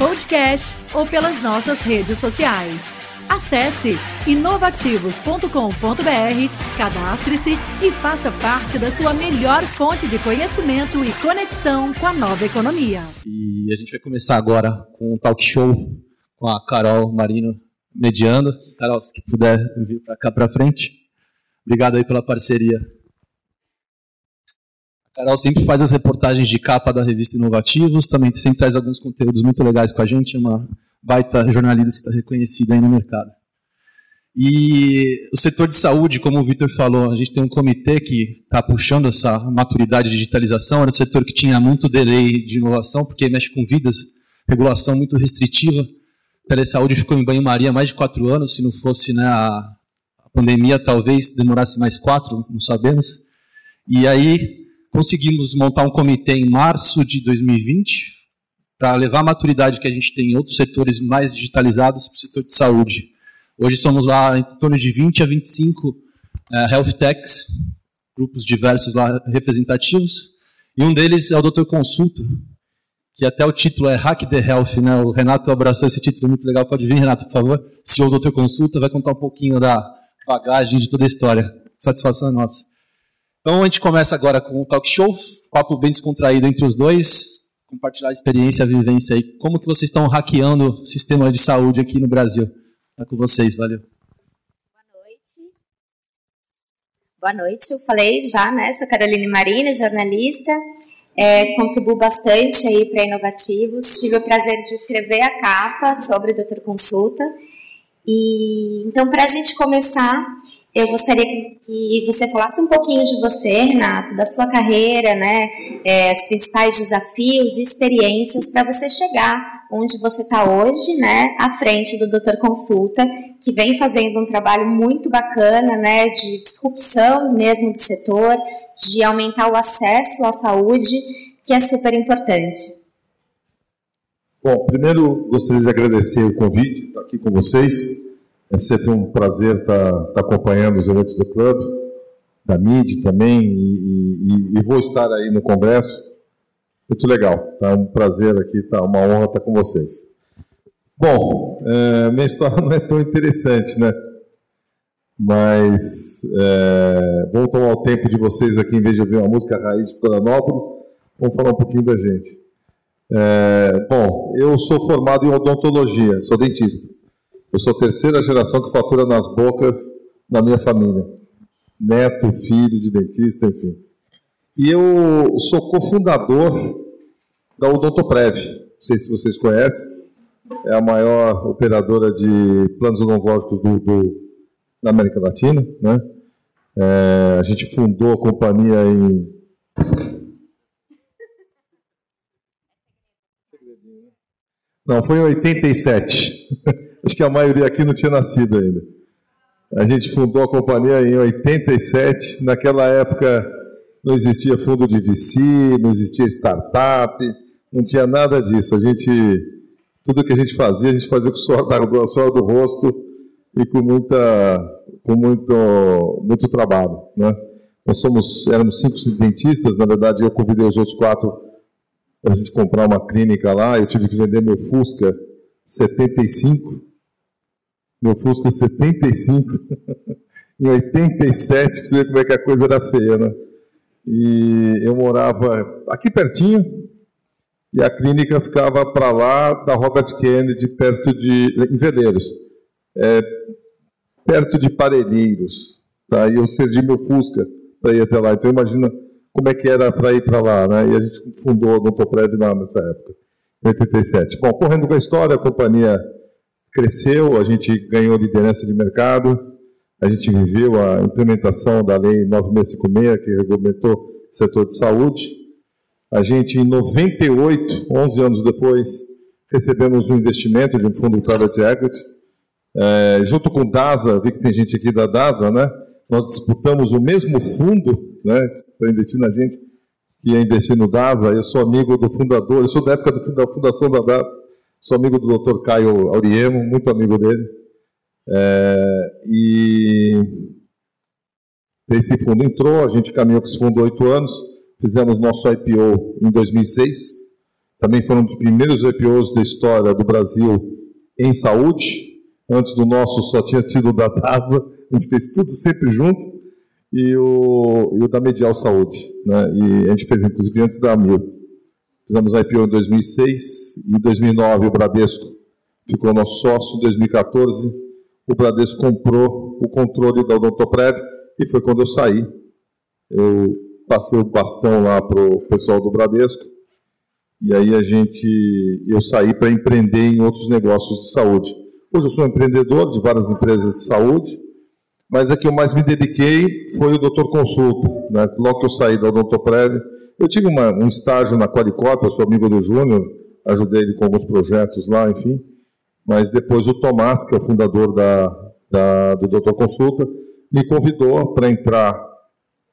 podcast ou pelas nossas redes sociais. Acesse inovativos.com.br, cadastre-se e faça parte da sua melhor fonte de conhecimento e conexão com a nova economia. E a gente vai começar agora com um talk show com a Carol Marino mediando. Carol, se puder vir para cá para frente. Obrigado aí pela parceria. Carol sempre faz as reportagens de capa da revista Inovativos, também sempre traz alguns conteúdos muito legais com a gente, é uma baita jornalista reconhecida aí no mercado. E o setor de saúde, como o Vitor falou, a gente tem um comitê que está puxando essa maturidade de digitalização, era um setor que tinha muito delay de inovação, porque mexe com vidas, regulação muito restritiva. A telesaúde ficou em banho-maria mais de quatro anos, se não fosse né, a pandemia, talvez demorasse mais quatro, não sabemos. E aí conseguimos montar um comitê em março de 2020 para levar a maturidade que a gente tem em outros setores mais digitalizados para o setor de saúde. Hoje somos lá em torno de 20 a 25 uh, eh, health techs, grupos diversos lá representativos, e um deles é o Dr. Consulta, que até o título é Hack the Health, né? O Renato abraçou esse título muito legal. Pode vir, Renato, por favor. CEO do Dr. Consulta vai contar um pouquinho da bagagem de toda a história. Satisfação é nossa. Então a gente começa agora com um talk show, papo bem descontraído entre os dois, compartilhar a experiência, a vivência aí. Como que vocês estão hackeando o sistema de saúde aqui no Brasil? Está com vocês, valeu. Boa noite. Boa noite, eu falei já, né? Sou Caroline Marina, jornalista. É, contribuo bastante aí para Inovativos. Tive o prazer de escrever a capa sobre o Doutor Consulta. E então, para a gente começar, eu gostaria que, você falasse um pouquinho de você, Renato, da sua carreira, né, é, os principais desafios e experiências para você chegar onde você está hoje, né, à frente do Doutor Consulta, que vem fazendo um trabalho muito bacana, né, de disrupção mesmo do setor, de aumentar o acesso à saúde, que é super importante. Bom, primeiro gostaria de agradecer o convite, estar aqui com vocês. É sempre um prazer estar, tá, tá acompanhando os eventos do clube, da MID também, e, e, e, vou estar aí no congresso. Muito legal, tá um prazer aqui, tá uma honra estar com vocês. Bom, é, minha história não é tão interessante, né? Mas é, vou tomar o tempo de vocês aqui, em vez de ouvir uma música raiz de Florianópolis, vamos falar um pouquinho da gente. É, bom, eu sou formado em odontologia, sou dentista. Eu sou a terceira geração que fatura nas bocas na minha família. Neto, filho de dentista, enfim. E eu sou cofundador da Odontoprev. Não sei se vocês conhecem. É a maior operadora de planos odontológicos do, do, da América Latina. Né? É, a gente fundou a companhia em Não, foi em 87. Acho que a maioria aqui não tinha nascido ainda. A gente fundou a companhia em 87. Naquela época não existia fundo de VC, não existia startup, não tinha nada disso. A gente, tudo que a gente fazia, a gente fazia com o suor, da, suor do rosto e com muita, com muito, muito trabalho, né? Nós somos, éramos cinco dentistas, na verdade eu convidei os outros quatro para a gente comprar uma clínica lá. Eu tive que vender meu Fusca 75 meu Fusca 75, em 87, para você ver como é que a coisa era feia, né? E eu morava aqui pertinho, e a clínica ficava para lá da Robert Kennedy, perto de. em Veleiros, é, perto de Parelheiros. Tá? E eu perdi meu Fusca para ir até lá. Então imagina como é que era para ir para lá, né? E a gente fundou a Odontoprev lá nessa época, em 87. Bom, correndo com a história, a companhia cresceu, a gente ganhou liderança de mercado, a gente viveu a implementação da Lei 9656, que regulamentou o setor de saúde. A gente, em 98, 11 anos depois, recebemos um investimento de um fundo private equity, é, junto com o DASA, vi que tem gente aqui da DASA, né? Nós disputamos o mesmo fundo, né, para investir na gente, que ia investir no DASA. Eu sou amigo do fundador, eu sou da época da fundação da DASA, sou amigo do Dr. Caio Auriemo, muito amigo dele. É, e esse fundo entrou, a gente caminhou com esse fundo oito anos, fizemos nosso IPO em 2006, também foi um dos primeiros IPOs da história do Brasil em saúde. Antes do nosso só tinha tido da DASA, a gente fez tudo sempre junto, e o, e o da Medial Saúde. Né? E a gente fez inclusive antes da Mil. Fizemos a IPO em 2006, e em 2009 o Bradesco ficou nosso sócio, em 2014 o Bradesco comprou o controle da Odontoprev, e foi quando eu saí. Eu passei o bastão lá para o pessoal do Bradesco, e aí a gente, eu saí para empreender em outros negócios de saúde. Hoje eu sou empreendedor de várias empresas de saúde, mas a que eu mais me dediquei foi o Doutor Consulta. Né? Logo que eu saí da Odontoprev, eu tive uma, um estágio na Qualicorp, eu sou amigo do Júnior, ajudei ele com alguns projetos lá, enfim. Mas depois o Tomás, que é o fundador da, da do Doutor Consulta, me convidou para entrar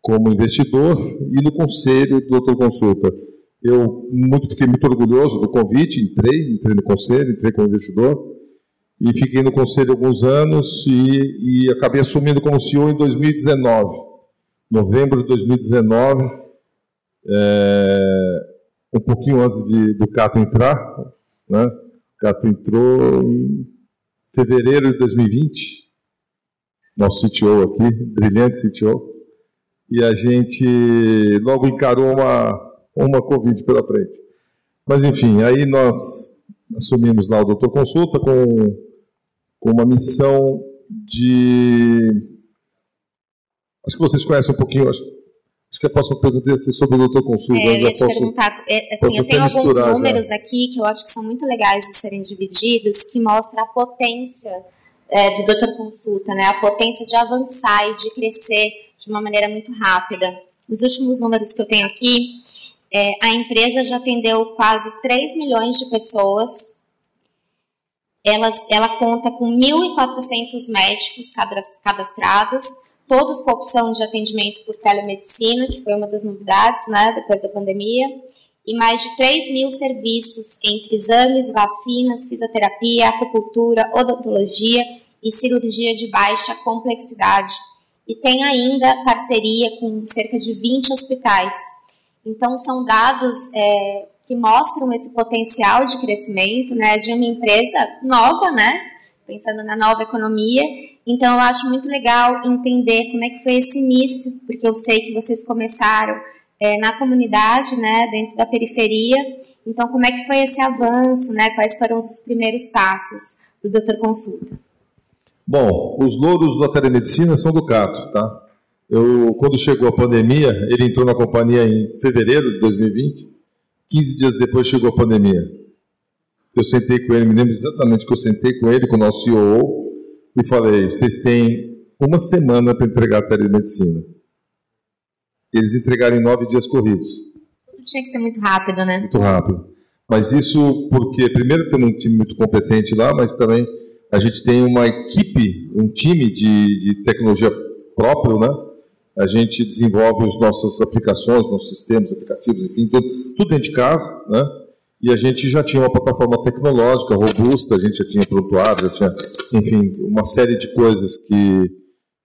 como investidor e no conselho do Doutor Consulta. Eu muito, fiquei muito orgulhoso do convite, entrei, entrei no conselho, entrei como investidor e fiquei no conselho alguns anos e, e acabei assumindo como CEO em 2019, novembro de 2019, é, um pouquinho antes de, do Cato entrar, né? O Cato entrou em fevereiro de 2020, nosso CTO aqui, brilhante CTO, e a gente logo encarou uma uma Covid pela frente. Mas, enfim, aí nós assumimos lá o Doutor Consulta com, com uma missão de. Acho que vocês conhecem um pouquinho, acho, acho que a próxima pergunta ia ser sobre o Doutor Consulta. É, eu ia te posso, perguntar, é, assim, eu tenho alguns números já. aqui que eu acho que são muito legais de serem divididos, que mostram a potência é, do Doutor Consulta, né? a potência de avançar e de crescer de uma maneira muito rápida. Os últimos números que eu tenho aqui, é, a empresa já atendeu quase 3 milhões de pessoas. Ela, ela conta com 1.400 médicos cadastrados, todos com opção de atendimento por telemedicina, que foi uma das novidades né, depois da pandemia, e mais de 3 mil serviços entre exames, vacinas, fisioterapia, acupuntura, odontologia e cirurgia de baixa complexidade. E tem ainda parceria com cerca de 20 hospitais então, são dados é, que mostram esse potencial de crescimento né, de uma empresa nova, né? Pensando na nova economia. Então, eu acho muito legal entender como é que foi esse início, porque eu sei que vocês começaram é, na comunidade, né, dentro da periferia. Então, como é que foi esse avanço, né? Quais foram os primeiros passos do Doutor Consulta? Bom, os louros da telemedicina são do Cato, tá? Eu, quando chegou a pandemia, ele entrou na companhia em fevereiro de 2020. 15 dias depois chegou a pandemia. Eu sentei com ele, me lembro exatamente que eu sentei com ele, com o nosso CEO, e falei: vocês têm uma semana para entregar a telemedicina. Eles entregaram em nove dias corridos. Tinha que ser muito rápido, né? Muito rápido. Mas isso porque, primeiro, temos um time muito competente lá, mas também a gente tem uma equipe, um time de, de tecnologia próprio, né? a gente desenvolve as nossas aplicações, nossos sistemas, aplicativos, enfim, tudo, tudo dentro de casa, né? E a gente já tinha uma plataforma tecnológica robusta, a gente já tinha prontuário, já tinha, enfim, uma série de coisas que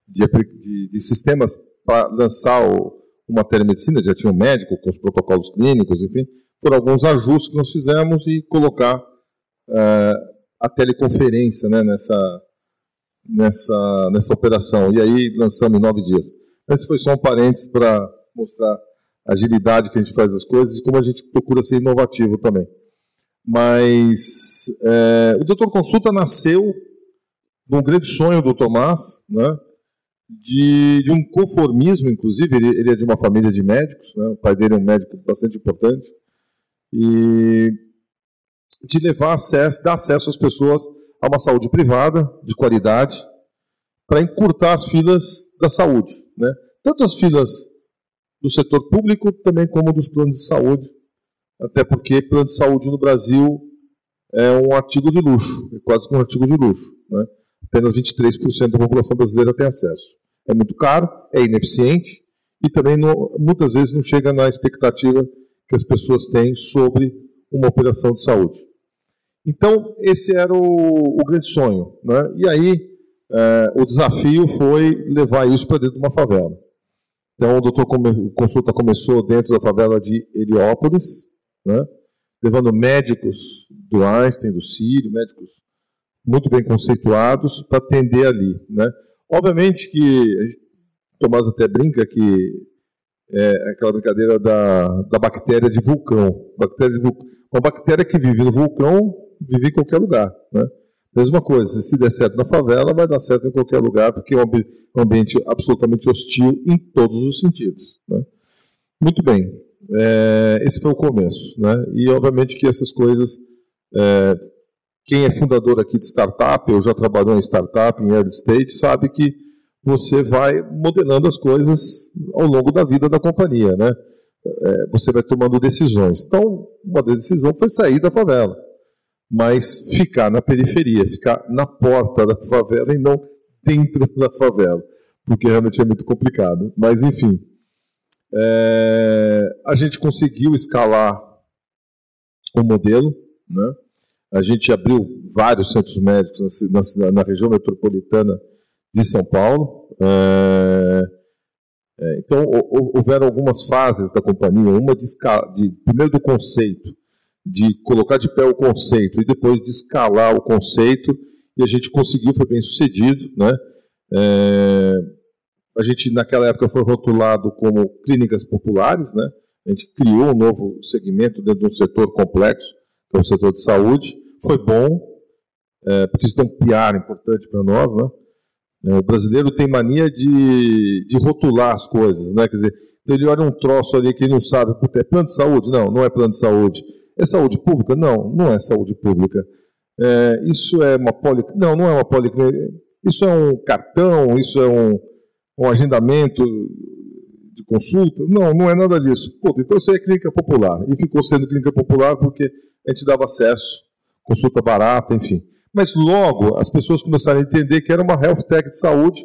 de, de, de sistemas para lançar o, uma telemedicina, já tinha um médico com os protocolos clínicos, enfim, por alguns ajustes que nós fizemos e colocar uh, a teleconferência né, nessa, nessa, nessa operação. E aí lançamos em nove dias. Esse foi só um parênteses para mostrar agilidade que a gente faz as coisas e como a gente procura ser inovativo também. Mas é, o Doutor Consulta nasceu de um grande sonho do Tomás, né, de, de um conformismo, inclusive, ele, ele, é de uma família de médicos, né, o pai dele é um médico bastante importante, e de levar acesso, dar acesso às pessoas a uma saúde privada, de qualidade, para encurtar as filas da saúde. Né? Tanto as filas do setor público, também como dos planos de saúde, até porque plano de saúde no Brasil é um artigo de luxo, é quase que um artigo de luxo. Né? Apenas 23% da população brasileira tem acesso. É muito caro, é ineficiente e também não, muitas vezes não chega na expectativa que as pessoas têm sobre uma operação de saúde. Então, esse era o, o grande sonho. Né? E aí, é, o desafio foi levar isso para dentro de uma favela. Então, o doutor Consulta começou dentro da favela de Heliópolis, né? levando médicos do Einstein, do Sírio, médicos muito bem conceituados para atender ali. Né? Obviamente que, Tomás até brinca que é aquela brincadeira da, da bactéria de vulcão. Bactéria de vulcão. Uma bactéria que vive no vulcão vive em qualquer lugar. Né? Mesma coisa, se der certo na favela, vai dar certo em qualquer lugar, porque é um ambiente absolutamente hostil em todos os sentidos. Né? Muito bem, é, esse foi o começo. Né? E, obviamente, que essas coisas. É, quem é fundador aqui de startup, ou já trabalhou em startup, em early stage, sabe que você vai modelando as coisas ao longo da vida da companhia. Né? É, você vai tomando decisões. Então, uma decisão foi sair da favela mas ficar na periferia, ficar na porta da favela e não dentro da favela, porque realmente é muito complicado. Mas, enfim, é, a gente conseguiu escalar o modelo, né? a gente abriu vários centros médicos na, na, na região metropolitana de São Paulo. É, é, então, houveram algumas fases da companhia, uma de, de primeiro do conceito, de colocar de pé o conceito e depois de escalar o conceito, e a gente conseguiu, foi bem sucedido. Né? É, a gente, naquela época, foi rotulado como clínicas populares, né? a gente criou um novo segmento dentro de um setor complexo, que é o setor de saúde. Foi bom, é, porque isso tem um PR importante para nós. Né? É, o brasileiro tem mania de, de rotular as coisas, né? quer dizer, ele olha um troço ali que ele não sabe, é plano de saúde? Não, não é plano de saúde é saúde pública? Não, não é saúde pública. É, isso é uma policlínica? Não, não é uma policlínica. Isso é um cartão? Isso é um, um agendamento de consulta? Não, não é nada disso. Puta, então isso é clínica popular. E ficou sendo clínica popular porque a gente dava acesso, consulta barata, enfim. Mas logo as pessoas começaram a entender que era uma health tech de saúde.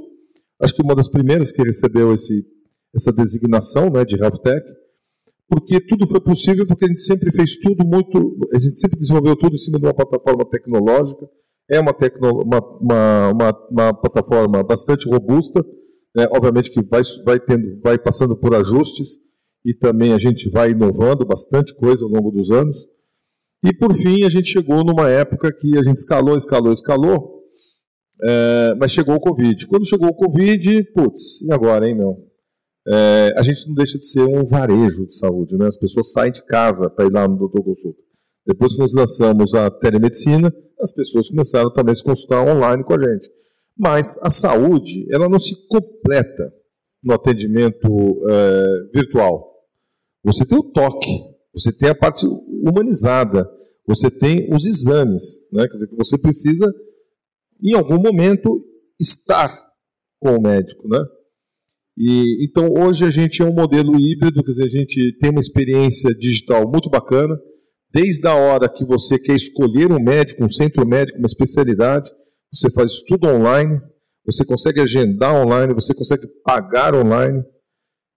Acho que uma das primeiras que recebeu esse, essa designação né, de health tech porque tudo foi possível porque a gente sempre fez tudo muito, a gente sempre desenvolveu tudo em cima de uma plataforma tecnológica, é uma, tecno, uma, uma, uma, uma plataforma bastante robusta, né? obviamente que vai, vai, tendo, vai passando por ajustes e também a gente vai inovando bastante coisa ao longo dos anos. E por fim a gente chegou numa época que a gente escalou, escalou, escalou, é, mas chegou o Covid. Quando chegou o Covid, putz, e agora, hein, meu? É, a gente não deixa de ser um varejo de saúde. Né? As pessoas saem de casa para ir lá no doutor consulta. Depois que nós lançamos a telemedicina, as pessoas começaram também a se consultar online com a gente. Mas a saúde, ela não se completa no atendimento é, virtual. Você tem o toque, você tem a parte humanizada, você tem os exames, né? quer dizer, que você precisa, em algum momento, estar com o médico, né? E, então, hoje a gente é um modelo híbrido, quer dizer, a gente tem uma experiência digital muito bacana, desde a hora que você quer escolher um médico, um centro médico, uma especialidade, você faz tudo online, você consegue agendar online, você consegue pagar online,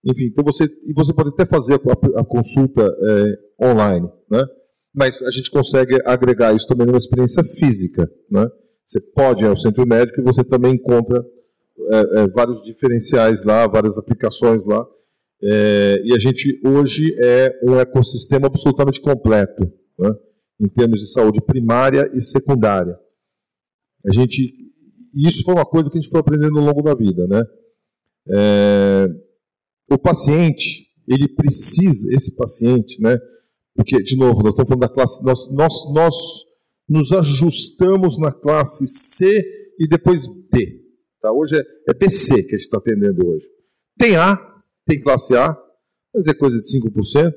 enfim, então você, e você pode até fazer a, a consulta é, online, né? mas a gente consegue agregar isso também numa experiência física. Né? Você pode ir ao centro médico e você também encontra é, é, vários diferenciais lá, várias aplicações lá. É, e a gente hoje é um ecossistema absolutamente completo, né, em termos de saúde primária e secundária. A gente, isso foi uma coisa que a gente foi aprendendo ao longo da vida, né? É, o paciente, ele precisa, esse paciente, né? Porque, de novo, nós estamos falando da classe, nós, nós, nós nos ajustamos na classe C e depois B. Tá? Hoje é, é BC que a gente está atendendo hoje. Tem A, tem classe A, mas é coisa de 5%.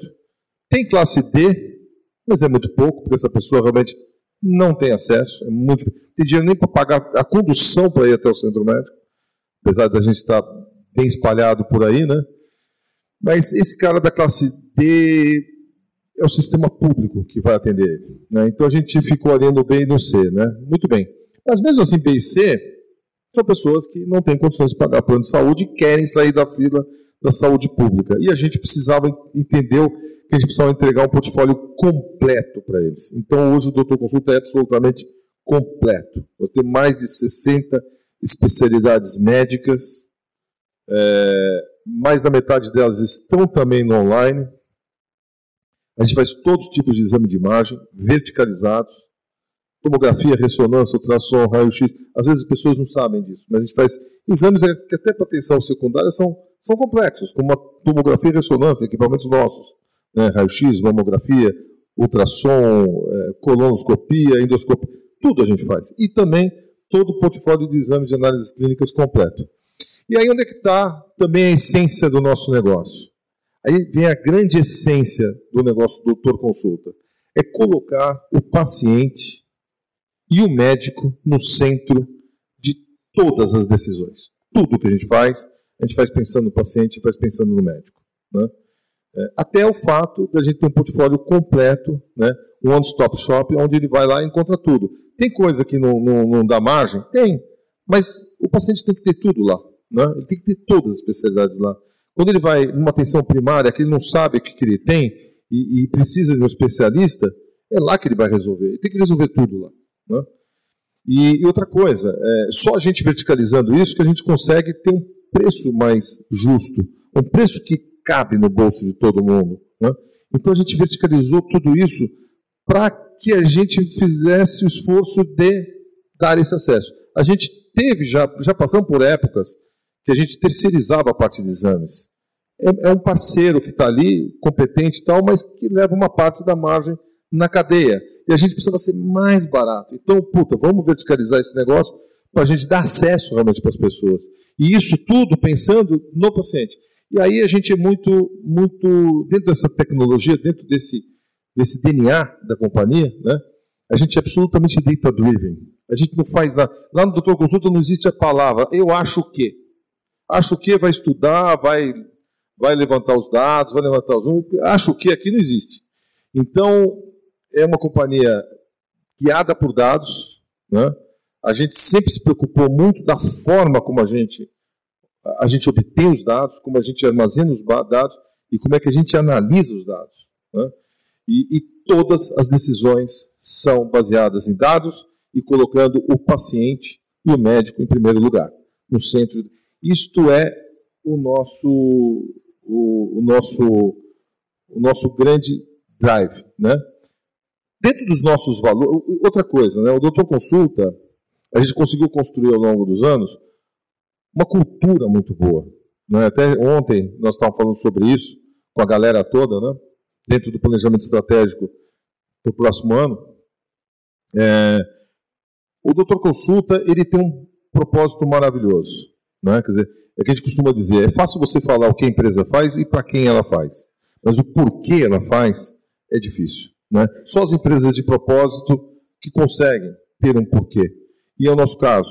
Tem classe D, mas é muito pouco, porque essa pessoa realmente não tem acesso. É muito, tem dinheiro nem para pagar a condução para ir até o centro médico, apesar da gente estar bem espalhado por aí, né? Mas esse cara da classe D, é o sistema público que vai atender ele. Né? Então a gente ficou ali no B e no C. Né? Muito bem. Mas mesmo assim, B e C são pessoas que não têm condições de pagar plano de saúde e querem sair da fila da saúde pública. E a gente precisava entender que a gente precisava entregar um portfólio completo para eles. Então hoje o Doutor Consulta é absolutamente completo. Eu tenho mais de 60 especialidades médicas, é, mais da metade delas estão também no online. A gente faz todos os tipos de exame de imagem, verticalizados, tomografia, ressonância, ultrassom, raio-x. Às vezes as pessoas não sabem disso, mas a gente faz exames que até para atenção secundária são, são complexos, como a tomografia e ressonância, equipamentos nossos, né? raio-x, mamografia, ultrassom, é, colonoscopia, endoscopia, tudo a gente faz. E também todo o portfólio de exames de análises clínicas completo. E aí onde é que está também a essência do nosso negócio? Aí vem a grande essência do negócio do doutor consulta. É colocar o paciente e o médico no centro de todas as decisões. Tudo que a gente faz, a gente faz pensando no paciente, faz pensando no médico. Né? É, até o fato da gente ter um portfólio completo, né? um one-stop shop, onde ele vai lá e encontra tudo. Tem coisa que não, não, não dá margem? Tem. Mas o paciente tem que ter tudo lá. Né? Ele tem que ter todas as especialidades lá. Quando ele vai numa atenção primária, que ele não sabe o que, que ele tem e, e, precisa de um especialista, é lá que ele vai resolver. Ele tem que resolver tudo lá. Né? E, e, outra coisa, é só a gente verticalizando isso que a gente consegue ter um preço mais justo, um preço que cabe no bolso de todo mundo. Né? Então a gente verticalizou tudo isso para que a gente fizesse o esforço de dar esse acesso. A gente teve, já, já passamos por épocas que a gente terceirizava a parte de exames. É, é um parceiro que está ali, competente e tal, mas que leva uma parte da margem na cadeia. E a gente precisa ser mais barato. Então, puta, vamos verticalizar esse negócio para a gente dar acesso realmente para as pessoas. E isso tudo pensando no paciente. E aí a gente é muito, muito dentro dessa tecnologia, dentro desse, desse DNA da companhia, né? A gente é absolutamente data-driven. A gente não faz nada. Lá no Doutor Consulta não existe a palavra eu acho que. Acho que vai estudar, vai, vai levantar os dados, vai levantar os números. Acho que aqui não existe. Então, é uma companhia guiada por dados. Né? A gente sempre se preocupou muito da forma como a gente, a gente obtém os dados, como a gente armazena os dados e como é que a gente analisa os dados. Né? E, e todas as decisões são baseadas em dados e colocando o paciente e o médico em primeiro lugar, no centro. Isto é o nosso, o, o nosso, o nosso grande drive, né? Dentro dos nossos valores, outra coisa, né? O doutor consulta, a gente conseguiu construir ao longo dos anos uma cultura muito boa. Né? Até ontem nós estávamos falando sobre isso com a galera toda, né? Dentro do planejamento estratégico para o próximo ano. É, o doutor consulta ele tem um propósito maravilhoso. Né? Quer dizer, é o que a gente costuma dizer, é fácil você falar o que a empresa faz e para quem ela faz. Mas o porquê ela faz é difícil. Né? Só as empresas de propósito que conseguem ter um porquê. E é o nosso caso,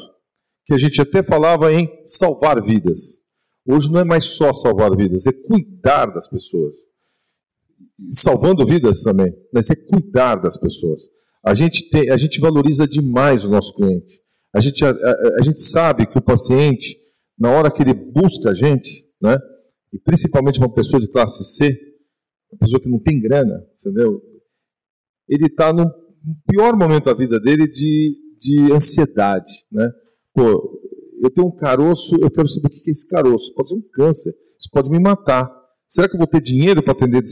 que a gente até falava em salvar vidas. Hoje não é mais só salvar vidas, é cuidar das pessoas. Salvando vidas também, mas é cuidar das pessoas. A gente, tem, a gente valoriza demais o nosso cliente. A gente, a, a, a gente sabe que o paciente na hora que ele busca a gente, né? E principalmente uma pessoa de classe C, uma pessoa que não tem grana, entendeu? Ele está no pior momento da vida dele de, de ansiedade, né? Pô, eu tenho um caroço, eu quero saber o que é esse caroço. Pode ser um câncer, isso pode me matar. Será que eu vou ter dinheiro para atender,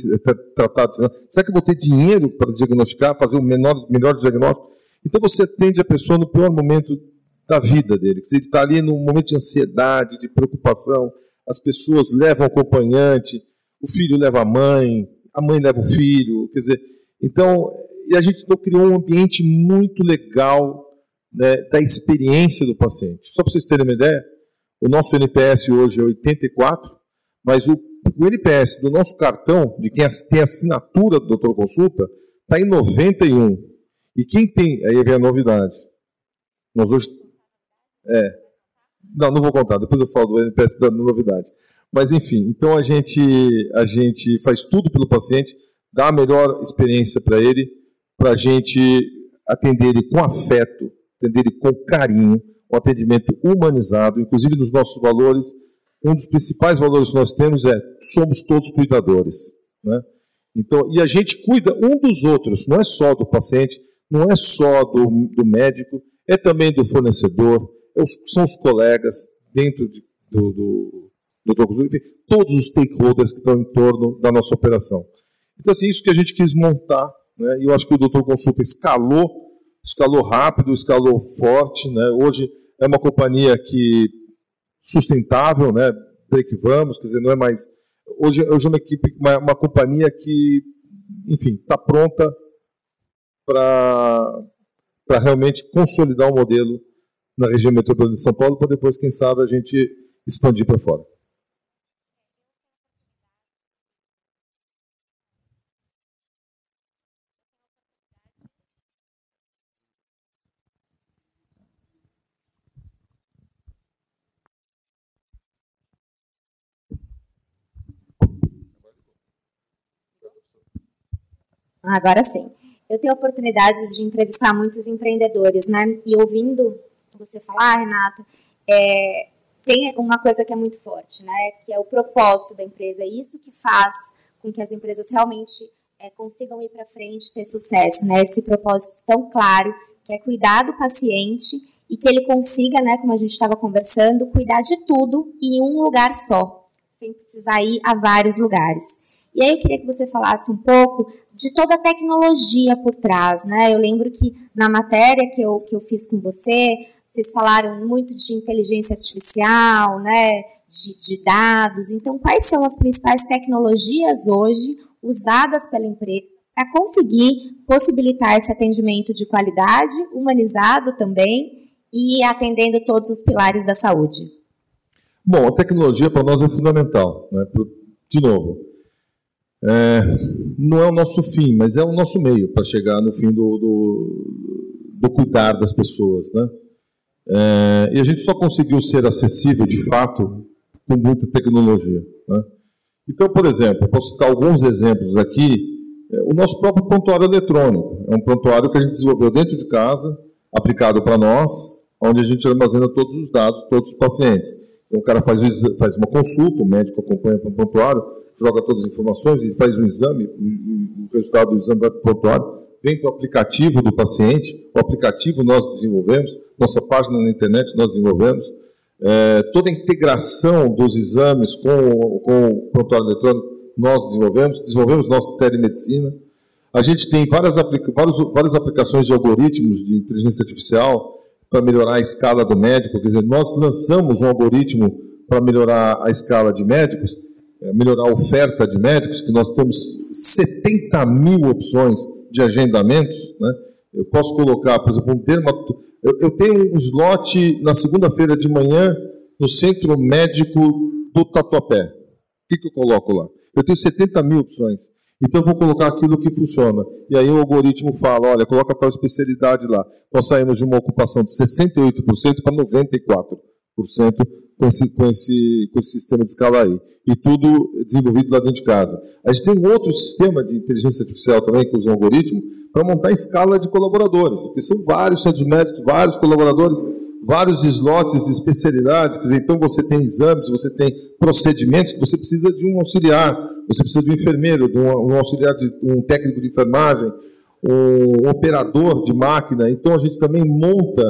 tratar disso? Será que eu vou ter dinheiro para diagnosticar, fazer o menor, melhor diagnóstico? Então você atende a pessoa no pior momento da vida dele. Ele está ali num momento de ansiedade, de preocupação. As pessoas levam o acompanhante, o filho leva a mãe, a mãe leva o filho. Quer dizer, então, e a gente então criou um ambiente muito legal né, da experiência do paciente. Só para vocês terem uma ideia, o nosso NPS hoje é 84, mas o, o NPS do nosso cartão, de quem tem assinatura do doutor consulta, está em 91. E quem tem, aí vem a novidade. Nós hoje é. Não, não vou contar, depois eu falo do NPS dando novidade. Mas enfim, então a gente, a gente faz tudo pelo paciente, dar a melhor experiência para ele, para a gente atender ele com afeto, atender ele com carinho, um atendimento humanizado, inclusive nos nossos valores. Um dos principais valores que nós temos é somos todos cuidadores. Né? Então, e a gente cuida um dos outros, não é só do paciente, não é só do, do médico, é também do fornecedor, é são os colegas dentro de, do, do, do Dr. enfim, todos os stakeholders que estão em torno da nossa operação. Então, assim, isso que a gente quis montar, né, e eu acho que o Doutor Consulta escalou, escalou rápido, escalou forte, né, hoje é uma companhia que sustentável, né, break vamos, quer dizer, não é mais hoje, hoje é uma equipe, uma, uma companhia que, enfim, está pronta para realmente consolidar o um modelo na região metropolitana de São Paulo, para depois, quem sabe, a gente expandir para fora. Agora sim. Eu tenho a oportunidade de entrevistar muitos empreendedores, né? E ouvindo você falar, Renato, é, tem uma coisa que é muito forte, né? Que é o propósito da empresa. É isso que faz com que as empresas realmente é, consigam ir para frente, ter sucesso, né? Esse propósito tão claro, que é cuidar do paciente e que ele consiga, né? Como a gente estava conversando, cuidar de tudo em um lugar só, sem precisar ir a vários lugares. E aí eu queria que você falasse um pouco de toda a tecnologia por trás, né? Eu lembro que na matéria que eu, que eu fiz com você, vocês falaram muito de inteligência artificial, né? De, de dados. Então, quais são as principais tecnologias hoje usadas pela empresa para conseguir possibilitar esse atendimento de qualidade, humanizado também e atendendo todos os pilares da saúde? Bom, a tecnologia para nós é fundamental. Né? De novo, é, não é o nosso fim, mas é o nosso meio para chegar no fim do, do, do cuidar das pessoas. Né? É, e a gente só conseguiu ser acessível, de fato, com muita tecnologia. Né? Então, por exemplo, posso citar alguns exemplos aqui. É, o nosso próprio prontuário eletrônico. É um prontuário que a gente desenvolveu dentro de casa, aplicado para nós, onde a gente armazena todos os dados, todos os pacientes. Então, o cara faz, faz uma consulta, o médico acompanha para o prontuário, joga todas as informações, ele faz um exame, o resultado do exame vai para o prontuário, vem para o aplicativo do paciente, o aplicativo nós desenvolvemos, nossa página na internet nós desenvolvemos, é, toda a integração dos exames com, com o prontuário eletrônico nós desenvolvemos, desenvolvemos nossa telemedicina, a gente tem várias, aplica várias, várias aplicações de algoritmos de inteligência artificial para melhorar a escala do médico, quer dizer, nós lançamos um algoritmo para melhorar a escala de médicos, melhorar a oferta de médicos, que nós temos 70 mil opções de agendamentos. Né? Eu posso colocar, por exemplo, um termo. Eu, eu tenho um slot na segunda-feira de manhã no centro médico do Tatuapé. O que, que eu coloco lá? Eu tenho 70 mil opções. Então eu vou colocar aquilo que funciona. E aí o algoritmo fala, olha, coloca tal especialidade lá. Nós saímos de uma ocupação de 68% para 94% com esse, com, esse, com esse sistema de escala aí. E tudo desenvolvido lá dentro de casa. A gente tem um outro sistema de inteligência artificial também, que usa um algoritmo, para montar escala de colaboradores. Porque são vários centros médicos, vários colaboradores, vários slots de especialidades. Quer dizer, então você tem exames, você tem procedimentos, você precisa de um auxiliar, você precisa de um enfermeiro, de um, um auxiliar, de um técnico de enfermagem, um operador de máquina. Então a gente também monta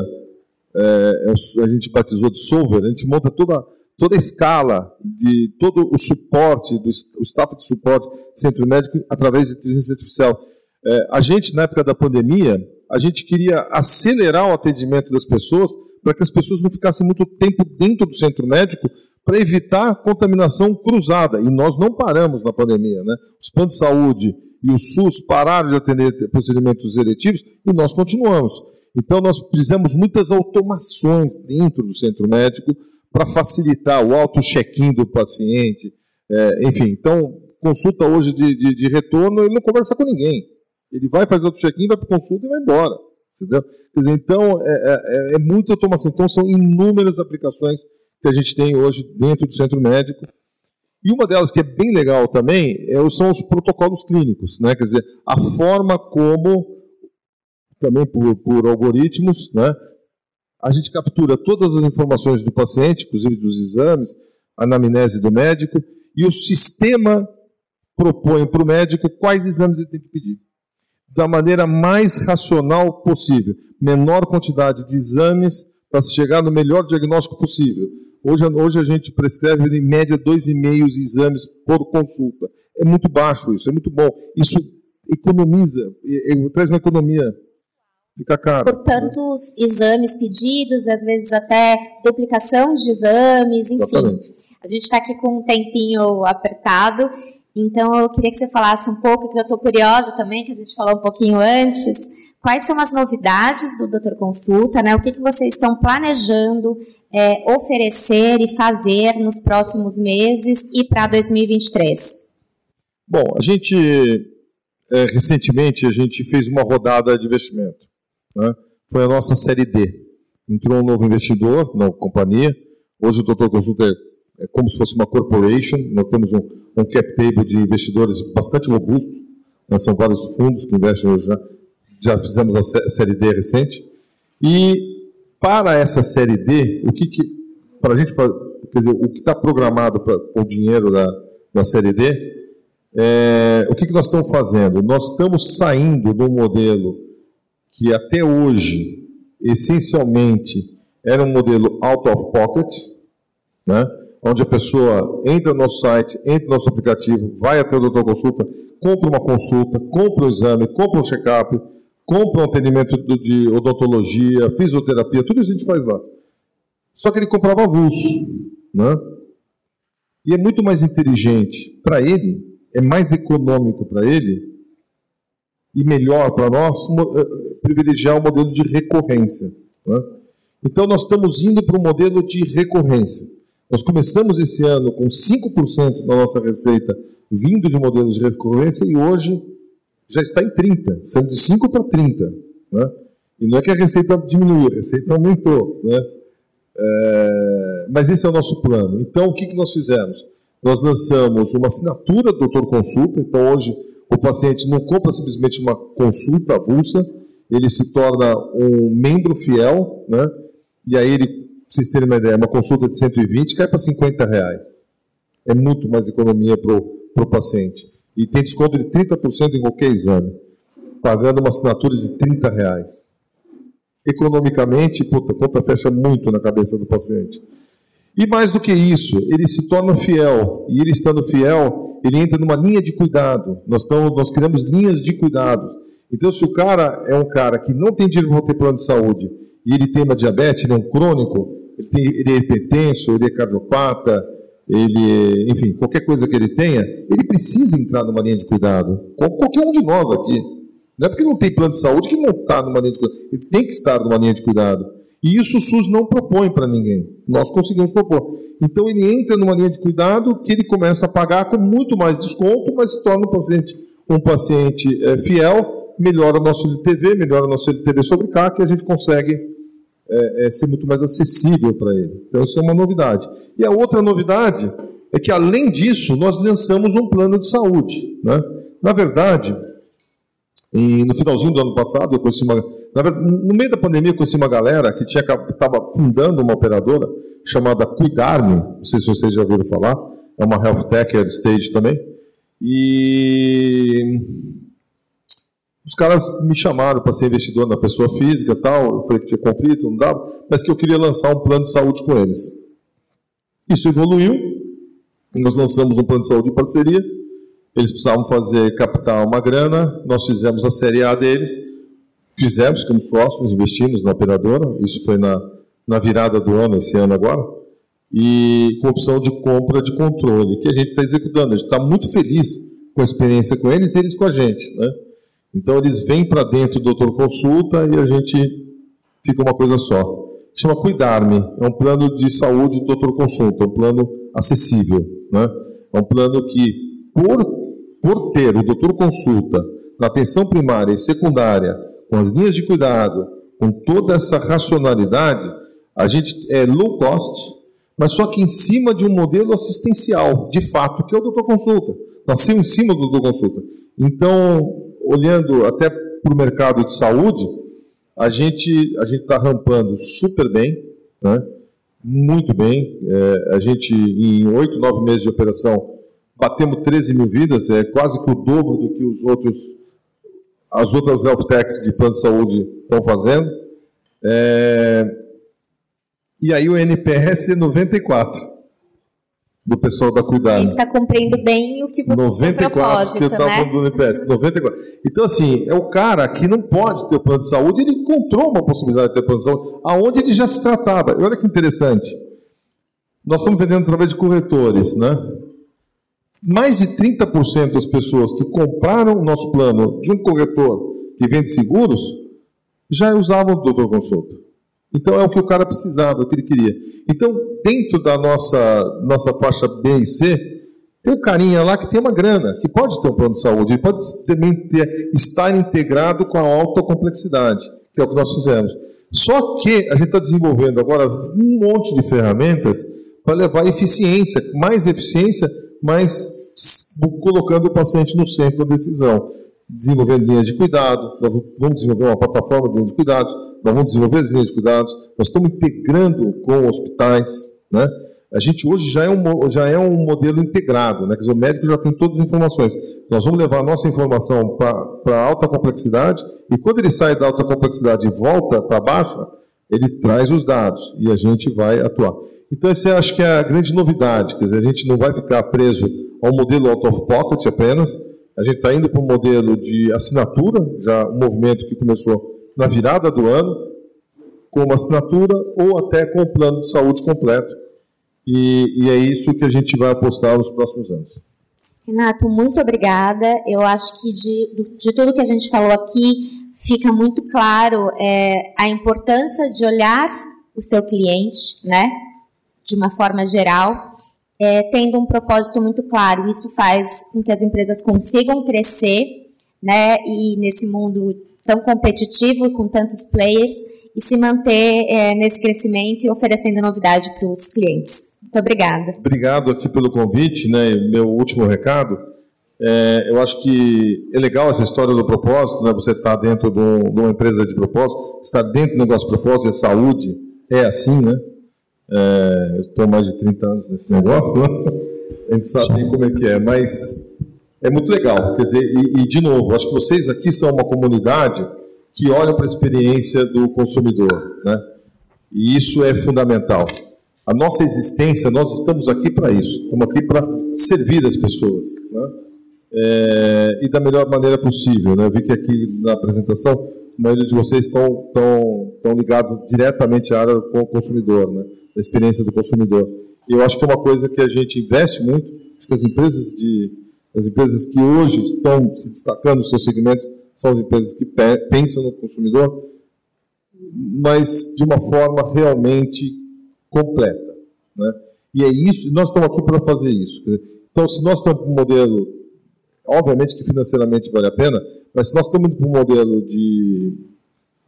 é, é a gente batizou de solver, a gente monta toda, toda a escala de todo o suporte, do, o staff de suporte do centro médico através de inteligência artificial. É, a gente, na época da pandemia, a gente queria acelerar o atendimento das pessoas para que as pessoas não ficassem muito tempo dentro do centro médico para evitar contaminação cruzada. E nós não paramos na pandemia. Né? Os planos de saúde e o SUS pararam de atender procedimentos eletivos e nós continuamos. Então, nós fizemos muitas automações dentro do centro médico para facilitar o auto-check-in do paciente. É, enfim, então, consulta hoje de, de, de, retorno, ele não conversa com ninguém. Ele vai fazer o check-in, vai para consulta e vai embora. Entendeu? Quer dizer, então, é, é, é muita automação. Então, são inúmeras aplicações que a gente tem hoje dentro do centro médico. E uma delas que é bem legal também é, são os protocolos clínicos, né? quer dizer, a forma como, também por, por algoritmos, né? a gente captura todas as informações do paciente, inclusive dos exames, a anamnese do médico, e o sistema propõe para o médico quais exames ele tem que pedir. Da maneira mais racional possível. Menor quantidade de exames para chegar no melhor diagnóstico possível. Hoje, hoje a gente prescreve em média 2,5 exames por consulta. É muito baixo isso, é muito bom. Isso economiza, traz uma economia. Fica caro. Por tantos exames pedidos, às vezes até duplicação de exames, enfim. Exatamente. A gente está aqui com um tempinho apertado, então eu queria que você falasse um pouco, que eu estou curiosa também, que a gente falou um pouquinho antes, Quais são as novidades do Doutor Consulta? Né? O que, que vocês estão planejando é, oferecer e fazer nos próximos meses e para 2023? Bom, a gente é, recentemente a gente fez uma rodada de investimento. Né? Foi a nossa série D. Entrou um novo investidor na companhia. Hoje o Doutor Consulta é, é como se fosse uma corporation. Nós temos um, um cap table de investidores bastante robusto. Né? São vários fundos que investem hoje já fizemos a série D recente. E para essa série D, o que, que para a gente quer dizer, o que está programado para o dinheiro da, da série D, é, o que, que nós estamos fazendo? Nós estamos saindo do modelo que até hoje, essencialmente, era um modelo out of pocket, né? onde a pessoa entra no nosso site, entra no nosso aplicativo, vai até o doutor consulta, compra uma consulta, compra um exame, compra um check-up, compra um atendimento de odontologia, fisioterapia, tudo isso a gente faz lá. Só que ele comprava avulso, né? E é muito mais inteligente para ele, é mais econômico para ele e melhor para nós eh, privilegiar o modelo de recorrência. Né? Então nós estamos indo para um modelo de recorrência. Nós começamos esse ano com 5% da nossa receita vindo de modelos de recorrência e hoje já está em 30, são de 5 para 30. Né? E não é que a receita diminuiu, a receita aumentou. Né? É, mas esse é o nosso plano. Então, o que, que nós fizemos? Nós lançamos uma assinatura do doutor consulta, então hoje o paciente não compra simplesmente uma consulta avulsa, ele se torna um membro fiel, né? e aí ele, para vocês terem uma ideia, uma consulta de 120 cai para 50 reais. É muito mais economia para o paciente e tem desconto de 30% em qualquer exame, pagando uma assinatura de 30 reais. Economicamente, puta, conta fecha muito na cabeça do paciente. E mais do que isso, ele se torna fiel. E ele estando fiel, ele entra numa linha de cuidado. Nós, estamos, nós criamos linhas de cuidado. Então, se o cara é um cara que não tem dinheiro para ter plano de saúde e ele tem uma diabetes, ele é um crônico, ele, tem, ele é hipertenso, ele é cardiopata, ele, enfim, qualquer coisa que ele tenha, ele precisa entrar numa linha de cuidado. Qualquer um de nós aqui. Não é porque não tem plano de saúde que não está numa linha de cuidado. Ele tem que estar numa linha de cuidado. E isso o SUS não propõe para ninguém. Nós conseguimos propor. Então ele entra numa linha de cuidado que ele começa a pagar com muito mais desconto, mas se torna um paciente, um paciente é, fiel, melhora o nosso LTV, melhora o nosso LTV sobre CAC e a gente consegue é, é, ser muito mais acessível para ele. Então, isso é uma novidade. E a outra novidade é que, além disso, nós lançamos um plano de saúde. Né? Na verdade, no finalzinho do ano passado, eu conheci uma. Verdade, no meio da pandemia, eu conheci uma galera que estava fundando uma operadora chamada Cuidar-me. Não sei se vocês já ouviram falar. É uma health tech early stage também. E os caras me chamaram para ser investidor na pessoa física tal. Eu falei que tinha conflito, não dava, mas que eu queria lançar um plano de saúde com eles. Isso evoluiu. Nós lançamos um plano de saúde de parceria. Eles precisavam fazer, captar uma grana. Nós fizemos a série A deles. Fizemos como sócios, investimos na operadora. Isso foi na, na virada do ano, esse ano agora. E com opção de compra de controle, que a gente está executando. A gente está muito feliz com a experiência com eles e eles com a gente. Né? Então eles vêm para dentro do doutor consulta e a gente fica uma coisa só. Chama Cuidar-me, é um plano de saúde do doutor consulta, um plano acessível. Né? É um plano que, por, por ter o doutor consulta na atenção primária e secundária, com as linhas de cuidado, com toda essa racionalidade, a gente é low cost, mas só que em cima de um modelo assistencial, de fato, que é o doutor consulta. Nasceu em cima do doutor consulta. Então, olhando até para o mercado de saúde, a gente a gente está rampando super bem, né? muito bem. É, a gente, em oito, nove meses de operação, batemos 13 mil vidas, é quase que o dobro do que os outros, as outras health techs de plano de saúde estão fazendo. É, e aí o NPS é 94 do pessoal da Cuidado. Está cumprindo bem o que você 94 que eu estava né? falando do NPS, 94. Então assim, é o cara que não pode ter o plano de saúde, ele encontrou uma possibilidade de ter plano de saúde, aonde ele já se tratava. E olha que interessante. Nós estamos vendendo através de corretores, né? Mais de 30% das pessoas que compraram o nosso plano de um corretor que vende seguros já usavam o doutor consulta. Então é o que o cara precisava, é o que ele queria. Então, dentro da nossa, nossa faixa B e C, tem um carinha lá que tem uma grana, que pode ter um plano de saúde, ele pode também ter, estar integrado com a alta complexidade, que é o que nós fizemos. Só que a gente está desenvolvendo agora um monte de ferramentas para levar eficiência, mais eficiência, mas colocando o paciente no centro da decisão. Desenvolvendo linhas de cuidado, vamos desenvolver uma plataforma de linhas de cuidado, nós vamos desenvolver as linhas de cuidados, nós estamos integrando com hospitais, né? A gente hoje já é um, já é um modelo integrado, né? Quer dizer, o médico já tem todas as informações. Nós vamos levar a nossa informação para alta complexidade e quando ele sai da alta complexidade e volta para baixa, ele traz os dados e a gente vai atuar. Então, essa acho que é a grande novidade. Quer dizer, a gente não vai ficar preso ao modelo out of pocket apenas. A gente está indo para um modelo de assinatura, já um movimento que começou na virada do ano, com uma assinatura ou até com o plano de saúde completo. E, e é isso que a gente vai apostar nos próximos anos. Renato, muito obrigada. Eu acho que de, de tudo que a gente falou aqui, fica muito claro é, a importância de olhar o seu cliente, né, de uma forma geral, é, tendo um propósito muito claro. Isso faz com que as empresas consigam crescer, né, e nesse mundo tão competitivo e com tantos players e se manter é, nesse crescimento e oferecendo novidade para os clientes. Muito obrigada. Obrigado aqui pelo convite, né? Meu último recado. É, eu acho que é legal essa história do propósito, né? Você está dentro de, um, de, uma empresa de propósito, está dentro do negócio de propósito, e a saúde é assim, né? É, eu estou mais de 30 anos nesse negócio, né? A gente sabe bem como é que é, mas é muito legal. Quer dizer, e, e, de novo, acho que vocês aqui são uma comunidade que olham para a experiência do consumidor, né? E isso é fundamental. A nossa existência, nós estamos aqui para isso. Estamos aqui para servir as pessoas, né? É, e da melhor maneira possível. Né? Eu vi que aqui na apresentação, a maioria de vocês estão, estão, estão ligados diretamente à área do consumidor, né? da experiência do consumidor. E eu acho que é uma coisa que a gente investe muito, que as empresas de as empresas que hoje estão se destacando nos seus segmentos são as empresas que pensam no consumidor, mas de uma forma realmente completa. Né? E é isso, nós estamos aqui para fazer isso. Então, se nós estamos para um modelo, obviamente que financeiramente vale a pena, mas se nós estamos para um modelo de,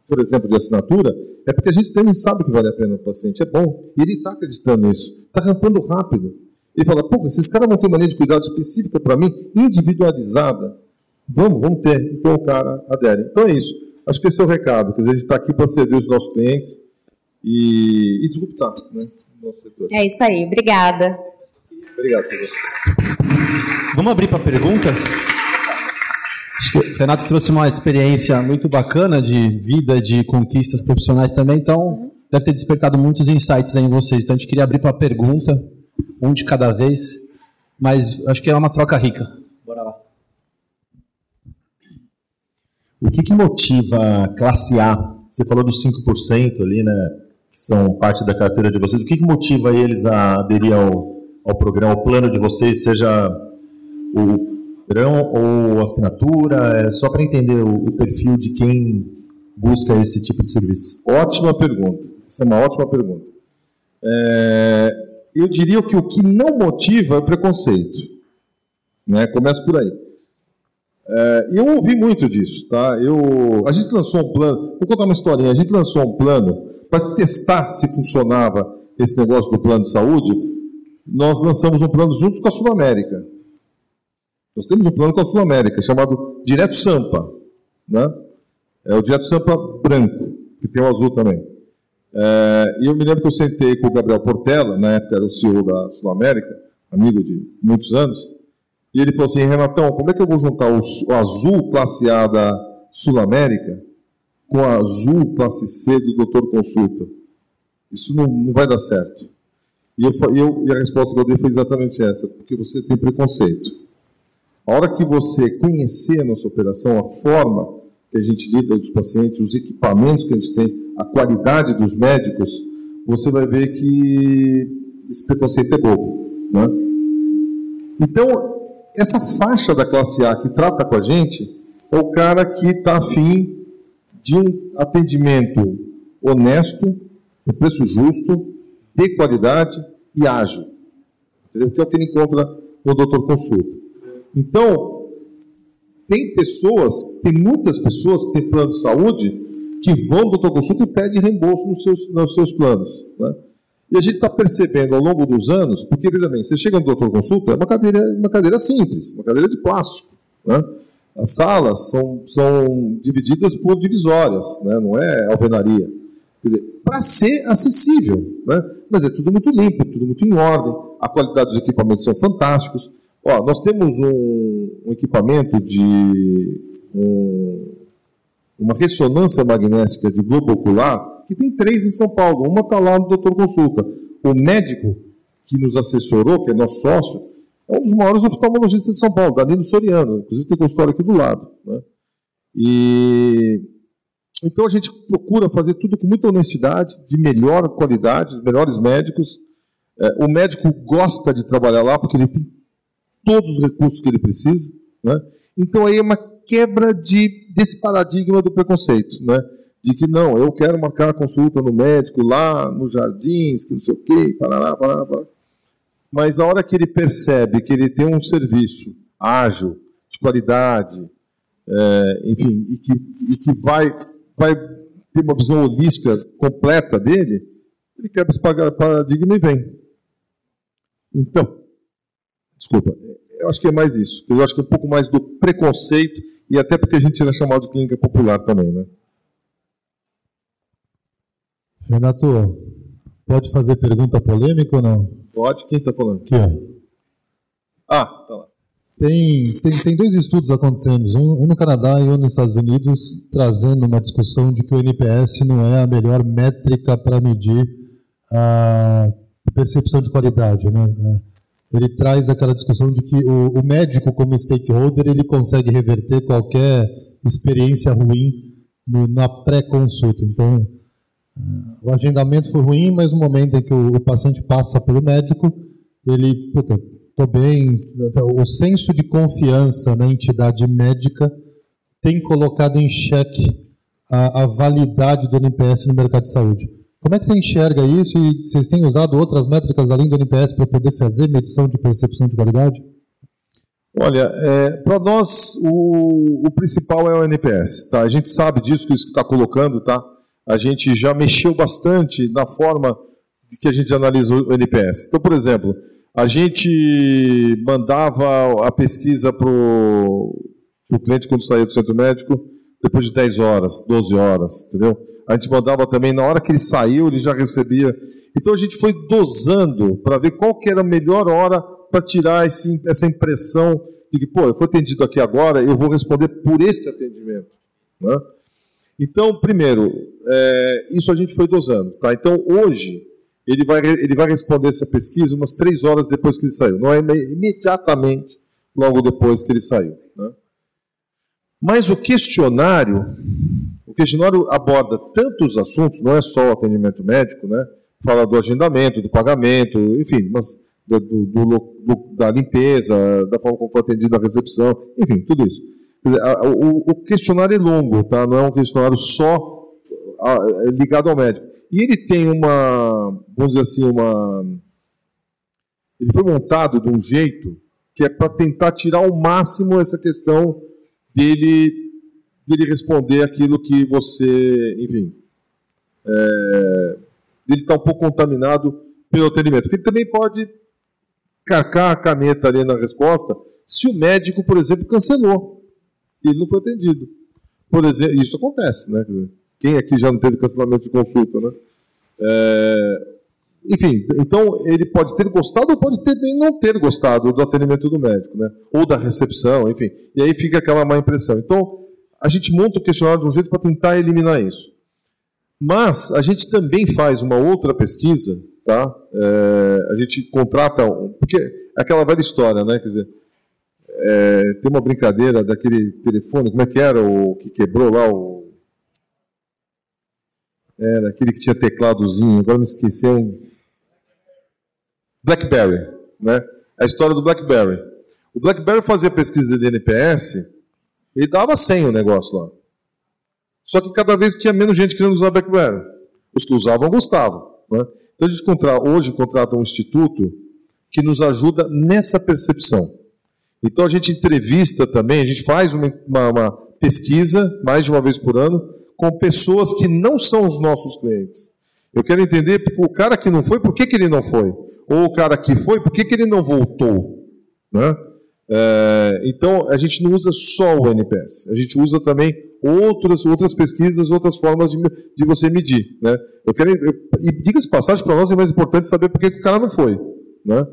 por exemplo, de assinatura, é porque a gente também sabe que vale a pena para o paciente, é bom, e ele está acreditando nisso, está rampando rápido. Ele fala, pô, esses caras não têm maneira de cuidado específica para mim, individualizada. Vamos, vamos ter. Então o cara adere. Então é isso. Acho que esse é o recado. Quer dizer, a gente está aqui para servir os nossos clientes e, e disruptar né, o nosso setor. É isso aí. Obrigada. Obrigado, Vamos abrir para pergunta? Acho que o Renato trouxe uma experiência muito bacana de vida, de conquistas profissionais também, então deve ter despertado muitos insights aí em vocês. Então a gente queria abrir para pergunta um de cada vez, mas acho que é uma troca rica. Bora lá. O que, que motiva a classe A? Você falou dos 5% ali, né? Que são parte da carteira de vocês. O que, que motiva eles a aderir ao, ao programa, ao plano de vocês, seja o grão ou assinatura? É só para entender o, o perfil de quem busca esse tipo de serviço. Ótima pergunta. Essa é uma ótima pergunta. É, eu diria que o que não motiva é o preconceito. Né? Começa por aí. É, eu ouvi muito disso. Tá? Eu, a gente lançou um plano, vou contar uma historinha, a gente lançou um plano para testar se funcionava esse negócio do plano de saúde, nós lançamos um plano junto com a Sul América. Nós temos um plano com a Sul América chamado Direto Sampa, né? É o Direto Sampa branco, que tem o azul também. É, e eu me lembro que eu sentei com o Gabriel Portela, na época era o CEO da Sul América, amigo de muitos anos, e ele falou assim: Renatão, como é que eu vou juntar o, o azul classe A da Sul América com o azul classe C do Doutor Consulta? Isso não, não vai dar certo. E, eu, eu, e a resposta que eu dei foi exatamente essa: porque você tem preconceito. A hora que você conhecer a nossa operação, a forma que a gente lida com os pacientes, os equipamentos que a gente tem, a qualidade dos médicos, você vai ver que esse preconceito é bobo. Né? Então, essa faixa da classe A que trata com a gente é o cara que está afim de um atendimento honesto, um preço justo, de qualidade e ágil. Entendeu? Que é o que ele encontra no doutor consulta. Então, tem pessoas, tem muitas pessoas que têm plano de saúde que vão doutor consulta e pedem reembolso nos seus, nos seus planos. Né? E a gente está percebendo ao longo dos anos, porque, veja bem, você chega no doutor consulta, é uma cadeira, uma cadeira simples, uma cadeira de plástico. Né? As salas são, são divididas por divisórias, né? não é alvenaria. Quer dizer, para ser acessível, né? mas é tudo muito limpo, tudo muito em ordem, a qualidade dos equipamentos são fantásticos. Ó, nós temos um, um equipamento de um, uma ressonância magnética de globo ocular que tem três em São Paulo. Uma está lá no Doutor Consulta. O médico que nos assessorou, que é nosso sócio, é um dos maiores oftalmologistas de São Paulo, Danilo Soriano. Inclusive tem consultório aqui do lado. Né? E então a gente procura fazer tudo com muita honestidade, de melhor qualidade, melhores médicos. É, o médico gosta de trabalhar lá porque ele tem todos os recursos que ele precisa. Né? Então aí é uma quebra de, desse paradigma do preconceito. Né? de que não, eu quero marcar a consulta no médico lá nos jardins, que não sei o quê, parará, parará. Mas a hora que ele percebe que ele tem um serviço ágil, de qualidade, é, enfim, e que, e que vai, vai ter uma visão holística completa dele, ele quebra esse paradigma e vem. Então, desculpa, eu acho que é mais isso. Eu acho que é um pouco mais do preconceito, e até porque a gente era chamado de clínica popular também, né? Renato, pode fazer pergunta polêmica ou não? Pode, quem está falando? Aqui, ó. Ah, tá lá. Tem, tem, tem dois estudos acontecendo, um, um, no Canadá e um nos Estados Unidos, trazendo uma discussão de que o NPS não é a melhor métrica para medir a percepção de qualidade. Né? Ele traz aquela discussão de que o, o médico, como stakeholder, ele consegue reverter qualquer experiência ruim no, na pré-consulta. Então, o agendamento foi ruim, mas no momento em que o, o paciente passa pelo médico, ele, puta, estou bem. O senso de confiança na entidade médica tem colocado em xeque a, a, validade do NPS no mercado de saúde. Como é que você enxerga isso e vocês têm usado outras métricas além do NPS para poder fazer medição de percepção de qualidade? Olha, é, para nós o, o, principal é o NPS. Tá? A gente sabe disso que isso que está colocando, tá? a gente já mexeu bastante na forma que a gente analisa o NPS. Então, por exemplo, a gente mandava a pesquisa para o cliente quando saía do centro médico depois de 10 horas, 12 horas, entendeu? A gente mandava também, na hora que ele saiu, ele já recebia. Então a gente foi dosando para ver qual que era a melhor hora para tirar esse, essa impressão de que, pô, eu fui atendido aqui agora, eu vou responder por este atendimento. Né? Então, primeiro, é, isso a gente foi dosando. Tá? Então, hoje, ele vai, ele vai responder essa pesquisa umas três horas depois que ele saiu, não é imediatamente logo depois que ele saiu. Né? Mas o questionário, o questionário aborda tantos assuntos, não é só o atendimento médico, né? fala do agendamento, do pagamento, enfim, mas do, do, do, da limpeza, da forma como foi atendido a recepção, enfim, tudo isso. O, o questionário é longo, tá? não é um questionário só ligado ao médico. E ele tem uma, vamos dizer assim, uma. Ele foi montado de um jeito que é para tentar tirar ao máximo essa questão dele, dele responder aquilo que você, enfim, é, dele estar um pouco contaminado pelo atendimento. Porque ele também pode carcar a caneta ali na resposta se o médico, por exemplo, cancelou e ele não foi atendido. Por exemplo, isso acontece, né? Quem aqui já não teve cancelamento de consulta, né? É, enfim, então ele pode ter gostado ou pode também não ter gostado do atendimento do médico, né? Ou da recepção, enfim. E aí fica aquela má impressão. Então, a gente monta o questionário de um jeito para tentar eliminar isso. Mas a gente também faz uma outra pesquisa, tá? É, a gente contrata, um, porque é aquela velha história, né? Quer dizer, é, tem uma brincadeira daquele telefone, como é que era o que quebrou lá o era aquele que tinha tecladozinho, agora me esqueci, é um BlackBerry, né? A história do BlackBerry. O BlackBerry fazia pesquisa de NPS, ele dava 100 o negócio lá. Só que cada vez tinha menos gente querendo usar BlackBerry. Os que usavam gostavam. Né? Então a gente contra, hoje contrata um instituto que nos ajuda nessa percepção. Então a gente entrevista também, a gente faz uma, uma, uma pesquisa mais de uma vez por ano com pessoas que não são os nossos clientes. Eu quero entender o cara que não foi, por que, que ele não foi? Ou o cara que foi, por que, que ele não voltou? Né? É, então, a gente não usa só o NPS, a gente usa também outras, outras pesquisas, outras formas de, de você medir. Né? Eu quero, eu, e diga-se passagem, para nós é mais importante saber por que, o cara não foi. Né?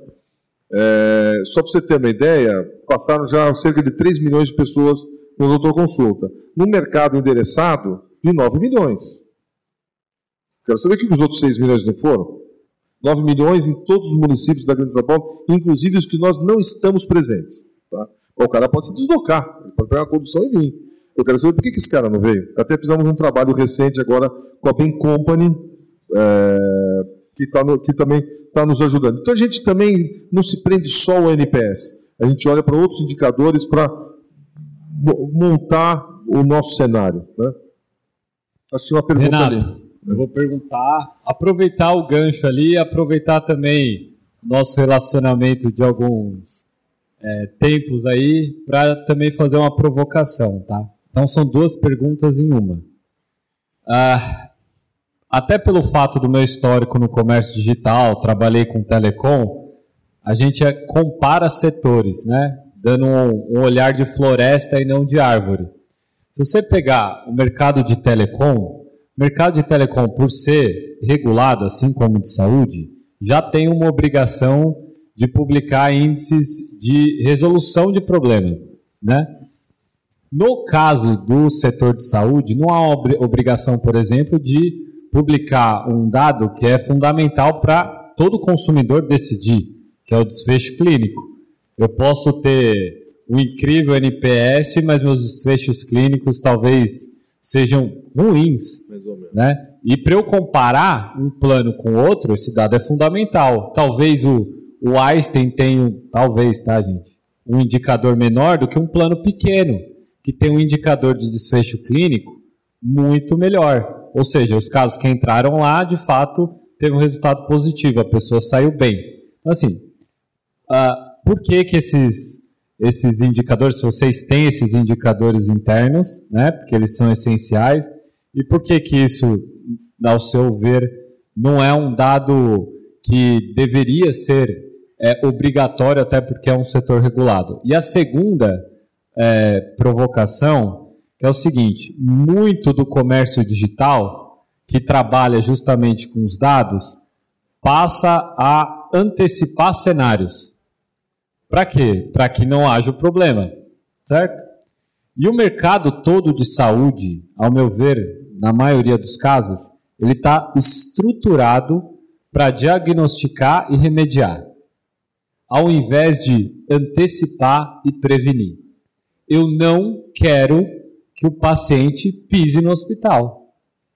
É, só para você ter uma ideia, passaram já cerca de 3 milhões de pessoas no doutor consulta. No mercado endereçado, de 9 milhões. Quero saber que os outros 6 milhões não foram. 9 milhões em todos os municípios da Grande São Paulo, inclusive os que nós não estamos presentes. Tá? O cara pode se deslocar, pode pegar a condução e vir. Eu quero saber por que, que esse cara não veio. Até fizemos um trabalho recente agora com a Ben Company, é, que, tá no, que também está nos ajudando. Então a gente também não se prende só ao NPS. A gente olha para outros indicadores para montar o nosso cenário. Né? Acho que uma pergunta Renato, ali. Eu vou perguntar, aproveitar o gancho ali, aproveitar também nosso relacionamento de alguns é, tempos aí para também fazer uma provocação, tá? Então são duas perguntas em uma. Ah, até pelo fato do meu histórico no comércio digital, trabalhei com telecom, a gente é, compara setores, né? Dando um, um olhar de floresta e não de árvore. Se você pegar o mercado de telecom, mercado de telecom, por ser regulado, assim como de saúde, já tem uma obrigação de publicar índices de resolução de problema, né? No caso do setor de saúde, não há obrigação, por exemplo, de publicar um dado que é fundamental para todo consumidor decidir, que é o desfecho clínico. Eu posso ter um incrível NPS, mas meus desfechos clínicos talvez sejam ruins. Né? E para eu comparar um plano com outro, esse dado é fundamental. Talvez o, o Einstein tenha, talvez, tá, gente? Um indicador menor do que um plano pequeno, que tem um indicador de desfecho clínico muito melhor. Ou seja, os casos que entraram lá, de fato, teve um resultado positivo, a pessoa saiu bem. Então, assim, uh, por que que esses, esses indicadores, se vocês têm esses indicadores internos, né, porque eles são essenciais, e por que que isso, ao seu ver, não é um dado que deveria ser é, obrigatório, até porque é um setor regulado? E a segunda é, provocação é o seguinte: muito do comércio digital, que trabalha justamente com os dados, passa a antecipar cenários. Para quê? Para que não haja o problema, certo? E o mercado todo de saúde, ao meu ver, na maioria dos casos, ele está estruturado para diagnosticar e remediar, ao invés de antecipar e prevenir. Eu não quero que o paciente pise no hospital.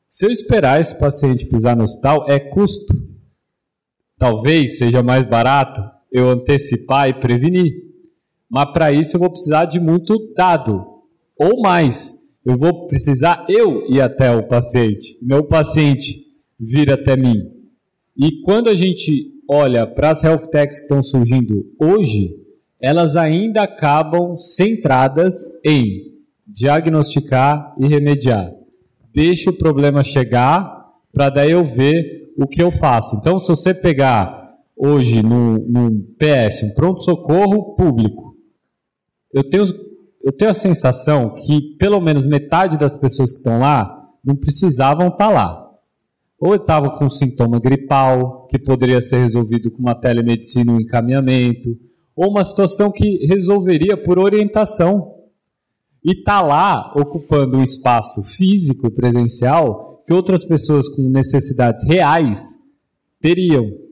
Se eu esperar esse paciente pisar no hospital, é custo. Talvez seja mais barato eu antecipar e prevenir. Mas para isso eu vou precisar de muito dado. Ou mais. Eu vou precisar eu ir até o paciente, o paciente vir até mim. E quando a gente olha para as health techs que estão surgindo hoje, elas ainda acabam centradas em diagnosticar e remediar. Deixa o problema chegar para daí eu ver o que eu faço. Então, se você pegar hoje num, num PS, um pronto-socorro público, eu tenho, eu tenho a sensação que pelo menos metade das pessoas que estão lá não precisavam estar tá lá. Ou estavam com sintoma gripal, que poderia ser resolvido com uma telemedicina, um encaminhamento, ou uma situação que resolveria por orientação. E está lá ocupando um espaço físico presencial que outras pessoas com necessidades reais teriam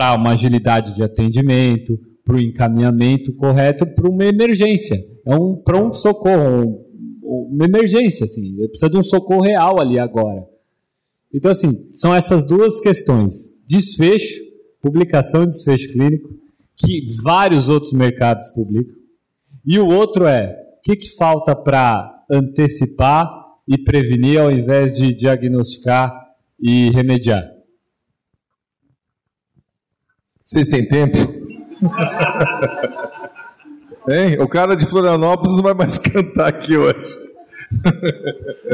para uma agilidade de atendimento, para o encaminhamento correto para uma emergência. É um pronto-socorro, um, uma emergência, assim. Precisa de um socorro real ali agora. Então, assim, são essas duas questões. Desfecho, publicação e desfecho clínico, que vários outros mercados publicam. E o outro é, o que, que falta para antecipar e prevenir ao invés de diagnosticar e remediar? Vocês têm tempo? hein? O cara de Florianópolis não vai mais cantar aqui hoje.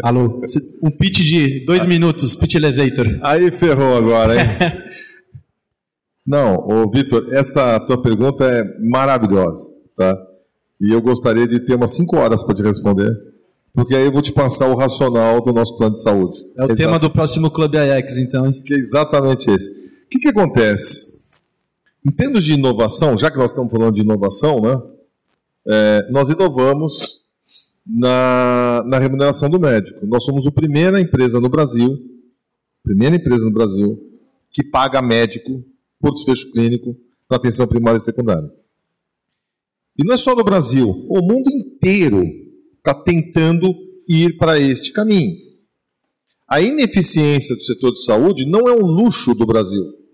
Alô, um pitch de dois minutos, pitch elevator. Aí ferrou agora, hein? Não, ô Vitor, essa tua pergunta é maravilhosa, tá? E eu gostaria de ter umas cinco horas para te responder, porque aí eu vou te passar o racional do nosso plano de saúde. É o Exato. tema do próximo Clube AX, então. Que é exatamente esse. O que, que acontece? Em termos de inovação, já que nós estamos falando de inovação, né? É, nós inovamos na, na remuneração do médico. Nós somos a primeira empresa no Brasil, primeira empresa no Brasil, que paga médico por desfecho clínico na atenção primária e secundária. E não é só no Brasil, o mundo inteiro está tentando ir para este caminho. A ineficiência do setor de saúde não é um luxo do Brasil.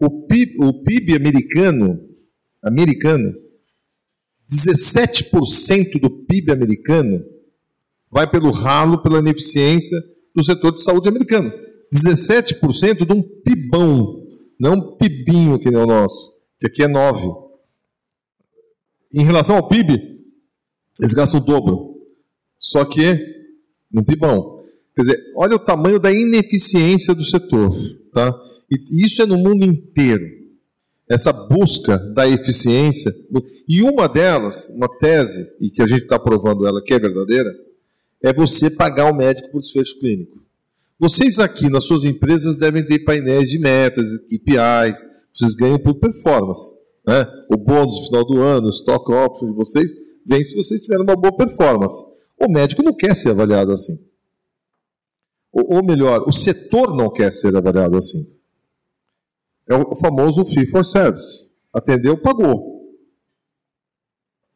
O PIB, o PIB americano, americano 17% do PIB americano vai pelo ralo, pela ineficiência do setor de saúde americano. 17% de um PIBão, não um PIBinho que nem o nosso, que aqui é 9%. Em relação ao PIB, eles gastam o dobro. Só que no PIBão. Quer dizer, olha o tamanho da ineficiência do setor. Tá? E isso é no mundo inteiro essa busca da eficiência. E uma delas, uma tese, e que a gente está provando ela que é verdadeira, é você pagar o médico por desfecho clínico. Vocês aqui nas suas empresas devem ter painéis de metas, KPIs, vocês ganham por performance. Né? O bônus no final do ano, o stock option de vocês, vem se vocês tiverem uma boa performance. O médico não quer ser avaliado assim. Ou, ou melhor, o setor não quer ser avaliado assim. É o famoso fee for service. Atendeu, pagou.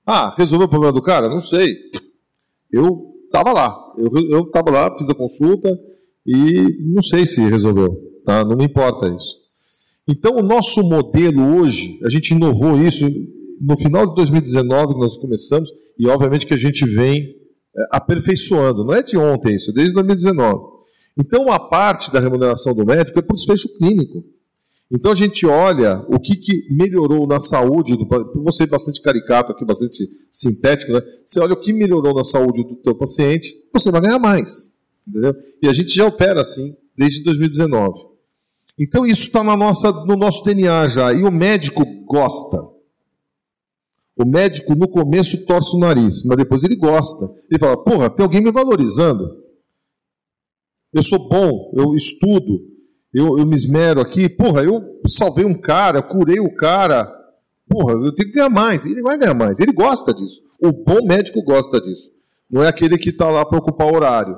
Ah, resolveu o problema do cara? Não sei. Eu estava lá. Eu estava lá, fiz a consulta e não sei se resolveu. Tá? Não me importa isso. Então, o nosso modelo hoje, a gente inovou isso no final de 2019 que nós começamos, e obviamente que a gente vem é, aperfeiçoando. Não é de ontem isso, é desde 2019. Então, a parte da remuneração do médico é por desfecho clínico. Então a gente olha o que, que melhorou na saúde, do, você bastante caricato aqui, bastante sintético, né? Você olha o que melhorou na saúde do teu paciente, você vai ganhar mais. Entendeu? E a gente já opera assim desde 2019. Então isso está no nosso DNA já. E o médico gosta. O médico no começo torce o nariz, mas depois ele gosta. Ele fala: porra, tem alguém me valorizando. Eu sou bom, eu estudo, eu, eu me esmero aqui, porra, eu salvei um cara, curei o cara, porra, eu tenho que ganhar mais. Ele vai ganhar mais, ele gosta disso. O bom médico gosta disso. Não é aquele que está lá para ocupar horário.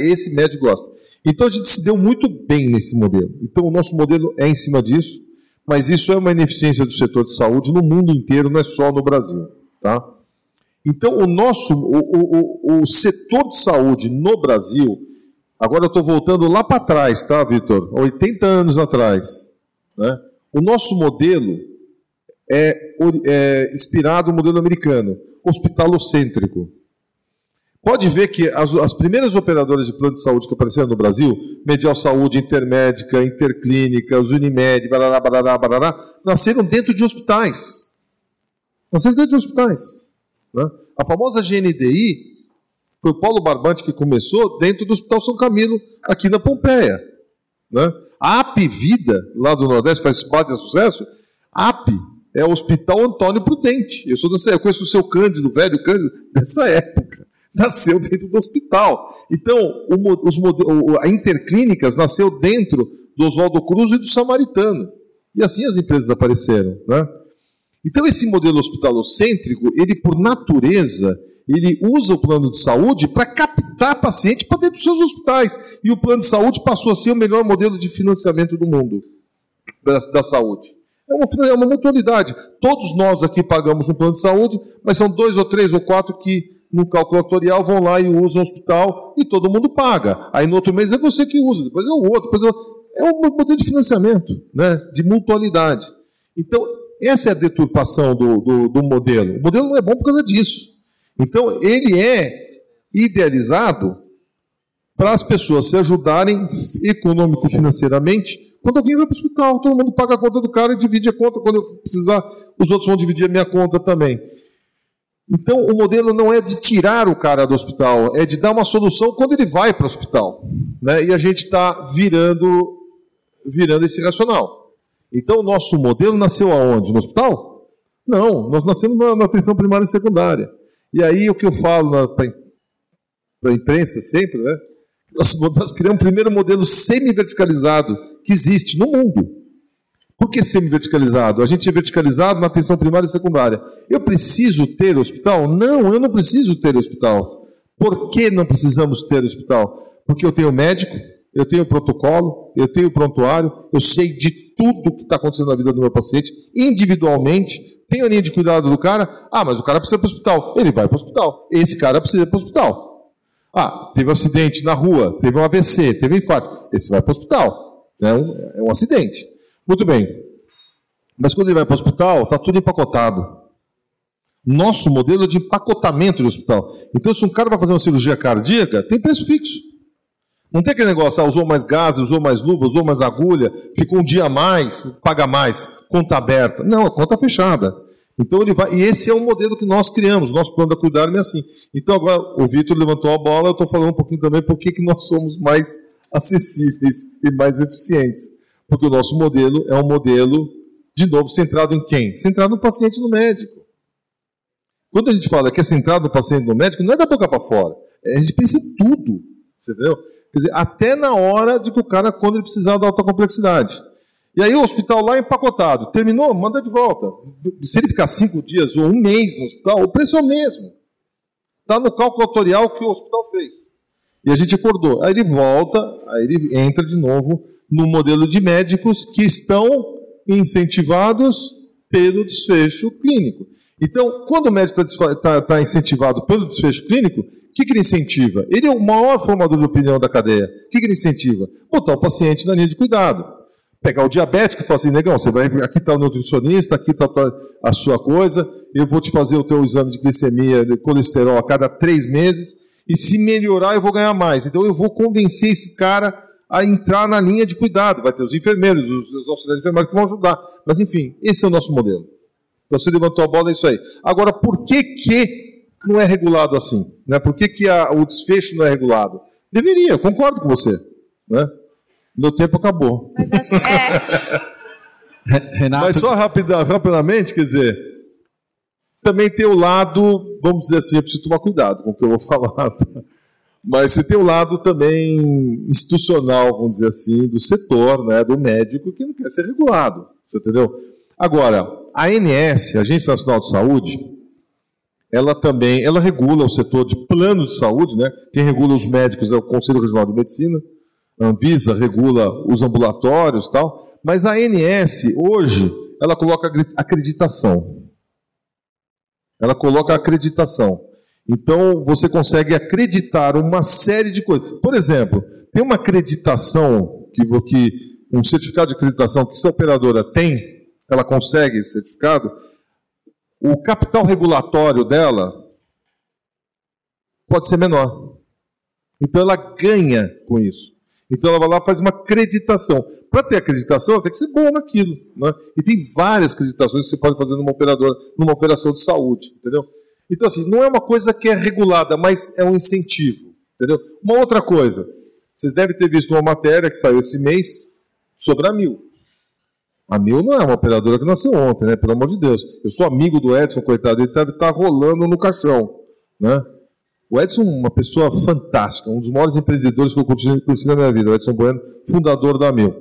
Esse médico gosta. Então a gente se deu muito bem nesse modelo. Então o nosso modelo é em cima disso, mas isso é uma ineficiência do setor de saúde no mundo inteiro, não é só no Brasil. Tá? Então o nosso, o, o, o setor de saúde no Brasil Agora eu estou voltando lá para trás, tá, Vitor? 80 anos atrás. Né? O nosso modelo é, é inspirado no modelo americano, hospitalocêntrico. Pode ver que as, as, primeiras operadoras de plano de saúde que apareceram no Brasil, Medial Saúde, Intermédica, Interclínica, Unimed, barará, barará, barará, nasceram dentro de hospitais. Nasceram dentro de hospitais. Né? A famosa GNDI foi o Paulo Barbante que começou dentro do Hospital São Camilo, aqui na Pompeia. Né? A AP Vida, lá do Nordeste, faz bate sucesso. AP é o Hospital Antônio Prudente. Eu sou dessa, eu conheço o seu Cândido, velho Cândido, dessa época. Nasceu dentro do hospital. Então, o, os, a Interclínicas nasceu dentro do Oswaldo Cruz e do Samaritano. E assim as empresas apareceram. Né? Então, esse modelo hospitalocêntrico, ele por natureza, ele usa o plano de saúde para captar paciente para dentro dos seus hospitais. E o plano de saúde passou a ser o melhor modelo de financiamento do mundo da, da saúde. É uma, é uma mutualidade. Todos nós aqui pagamos um plano de saúde, mas são dois ou três ou quatro que no cálculo atorial vão lá e usam o hospital e todo mundo paga. Aí no outro mês é você que usa, depois é o outro, depois é o... É um modelo de financiamento, né? de mutualidade. Então, essa é a deturpação do, do, do modelo. O modelo não é bom por causa disso. Então, ele é idealizado para as pessoas se ajudarem econômico-financeiramente. Quando alguém vai para o hospital, todo mundo paga a conta do cara e divide a conta. Quando eu precisar, os outros vão dividir a minha conta também. Então, o modelo não é de tirar o cara do hospital, é de dar uma solução quando ele vai para o hospital. Né? E a gente está virando, virando esse racional. Então, o nosso modelo nasceu aonde? No hospital? Não, nós nascemos na, na atenção primária e secundária. E aí o que eu falo para a imprensa sempre, né? Nós, nós criamos o primeiro modelo semi-verticalizado que existe no mundo. Por que semi-verticalizado? A gente é verticalizado na atenção primária e secundária. Eu preciso ter hospital? Não, eu não preciso ter hospital. Por que não precisamos ter hospital? Porque eu tenho médico, eu tenho protocolo, eu tenho prontuário, eu sei de tudo que está acontecendo na vida do meu paciente, individualmente, tem a linha de cuidado do cara. Ah, mas o cara precisa ir para o hospital. Ele vai para o hospital. Esse cara precisa ir para o hospital. Ah, teve um acidente na rua, teve um AVC, teve um infarto. Esse vai para o hospital. É um, é um acidente. Muito bem. Mas quando ele vai para o hospital, está tudo empacotado. Nosso modelo é de empacotamento de hospital. Então, se um cara vai fazer uma cirurgia cardíaca, tem preço fixo. Não tem aquele negócio, ah, usou mais gás, usou mais luva, usou mais agulha, ficou um dia a mais, paga mais, conta aberta. Não, a conta fechada. Então ele vai, e esse é o modelo que nós criamos, nosso plano da cuidar é assim. Então agora o Vitor levantou a bola, eu estou falando um pouquinho também por que nós somos mais acessíveis e mais eficientes. Porque o nosso modelo é um modelo, de novo, centrado em quem? Centrado no paciente no médico. Quando a gente fala que é centrado no paciente no médico, não é da boca para fora. A gente pensa em tudo. Entendeu? Quer dizer, até na hora de que o cara, quando ele precisar da alta complexidade. E aí o hospital lá empacotado. Terminou? Manda de volta. Se ele ficar cinco dias ou um mês no hospital, o preço é o mesmo. Está no cálculo autorial que o hospital fez. E a gente acordou. Aí ele volta, aí ele entra de novo no modelo de médicos que estão incentivados pelo desfecho clínico. Então, quando o médico está tá, tá incentivado pelo desfecho clínico, que, que ele incentiva? Ele é o maior formador de opinião da cadeia. O que, que ele incentiva? Botar o paciente na linha de cuidado. Pegar o diabético e falar assim, negão, você vai, aqui está o nutricionista, aqui está a sua coisa, eu vou te fazer o teu exame de glicemia, de colesterol a cada três meses, e se melhorar eu vou ganhar mais. Então eu vou convencer esse cara a entrar na linha de cuidado. Vai ter os enfermeiros, os, os auxiliares enfermeiros que vão ajudar. Mas enfim, esse é o nosso modelo. Então você levantou a bola, é isso aí. Agora, por que que não é regulado assim? Né? Por que, que a, o desfecho não é regulado? Deveria, eu concordo com você. Né? Meu tempo acabou. Mas acho que é. Renato... Mas só rapida, rapidamente, quer dizer, também tem o lado, vamos dizer assim, eu preciso tomar cuidado com o que eu vou falar. Mas você tem o lado também institucional, vamos dizer assim, do setor, né, do médico, que não quer ser regulado. Você entendeu? Agora, a ANS, Agência Nacional de Saúde, ela também, ela regula o setor de planos de saúde, né? Quem regula os médicos é o Conselho Regional de Medicina, a Anvisa regula os ambulatórios, tal. Mas a ANS hoje, ela coloca acreditação. Ela coloca acreditação. Então, você consegue acreditar uma série de coisas. Por exemplo, tem uma acreditação que, que um certificado de acreditação que essa operadora tem, ela consegue esse certificado, o capital regulatório dela pode ser menor. Então ela ganha com isso. Então ela vai lá faz uma acreditação. Para ter acreditação, ela tem que ser boa naquilo. Né? E tem várias acreditações que você pode fazer numa operadora, numa operação de saúde. Entendeu? Então, assim, não é uma coisa que é regulada, mas é um incentivo. Entendeu? Uma outra coisa. Vocês devem ter visto uma matéria que saiu esse mês sobre a Mil. A Mil não é uma operadora que nasceu ontem, né? Pelo amor de Deus. Eu sou amigo do Edson, coitado, ele deve estar rolando no caixão, né? O Edson é uma pessoa fantástica, um dos maiores empreendedores que eu conheci na minha vida, o Edson Bueno, fundador da Mil.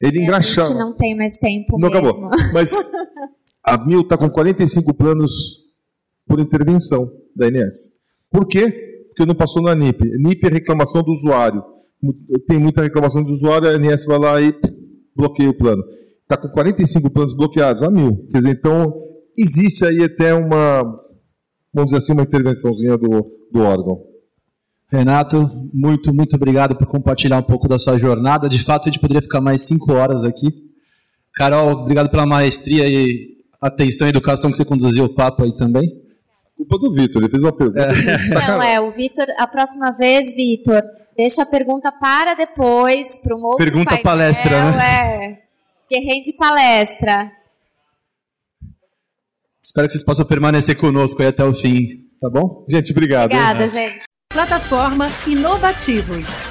Ele engraxava. A gente não tem mais tempo Não mesmo. acabou. Mas a Mil está com 45 planos por intervenção da INS. Por quê? Porque não passou na NIP. NIP é reclamação do usuário. Tem muita reclamação do usuário, a INS vai lá e bloqueia o plano. Está com 45 planos bloqueados, a mil. Quer dizer, então, existe aí até uma, vamos dizer assim, uma intervençãozinha do, do órgão. Renato, muito, muito obrigado por compartilhar um pouco da sua jornada. De fato, a gente poderia ficar mais cinco horas aqui. Carol, obrigado pela maestria e atenção e educação que você conduziu o papo aí também. Culpa do Vitor, ele fez uma pergunta. É. Não, é, o Vitor, a próxima vez, Vitor, deixa a pergunta para depois, para um outro Pergunta painel, palestra, né? É, que rende palestra. Espero que vocês possam permanecer conosco aí até o fim, tá bom? Gente, obrigado. Obrigada, hein? gente. Plataforma Inovativos.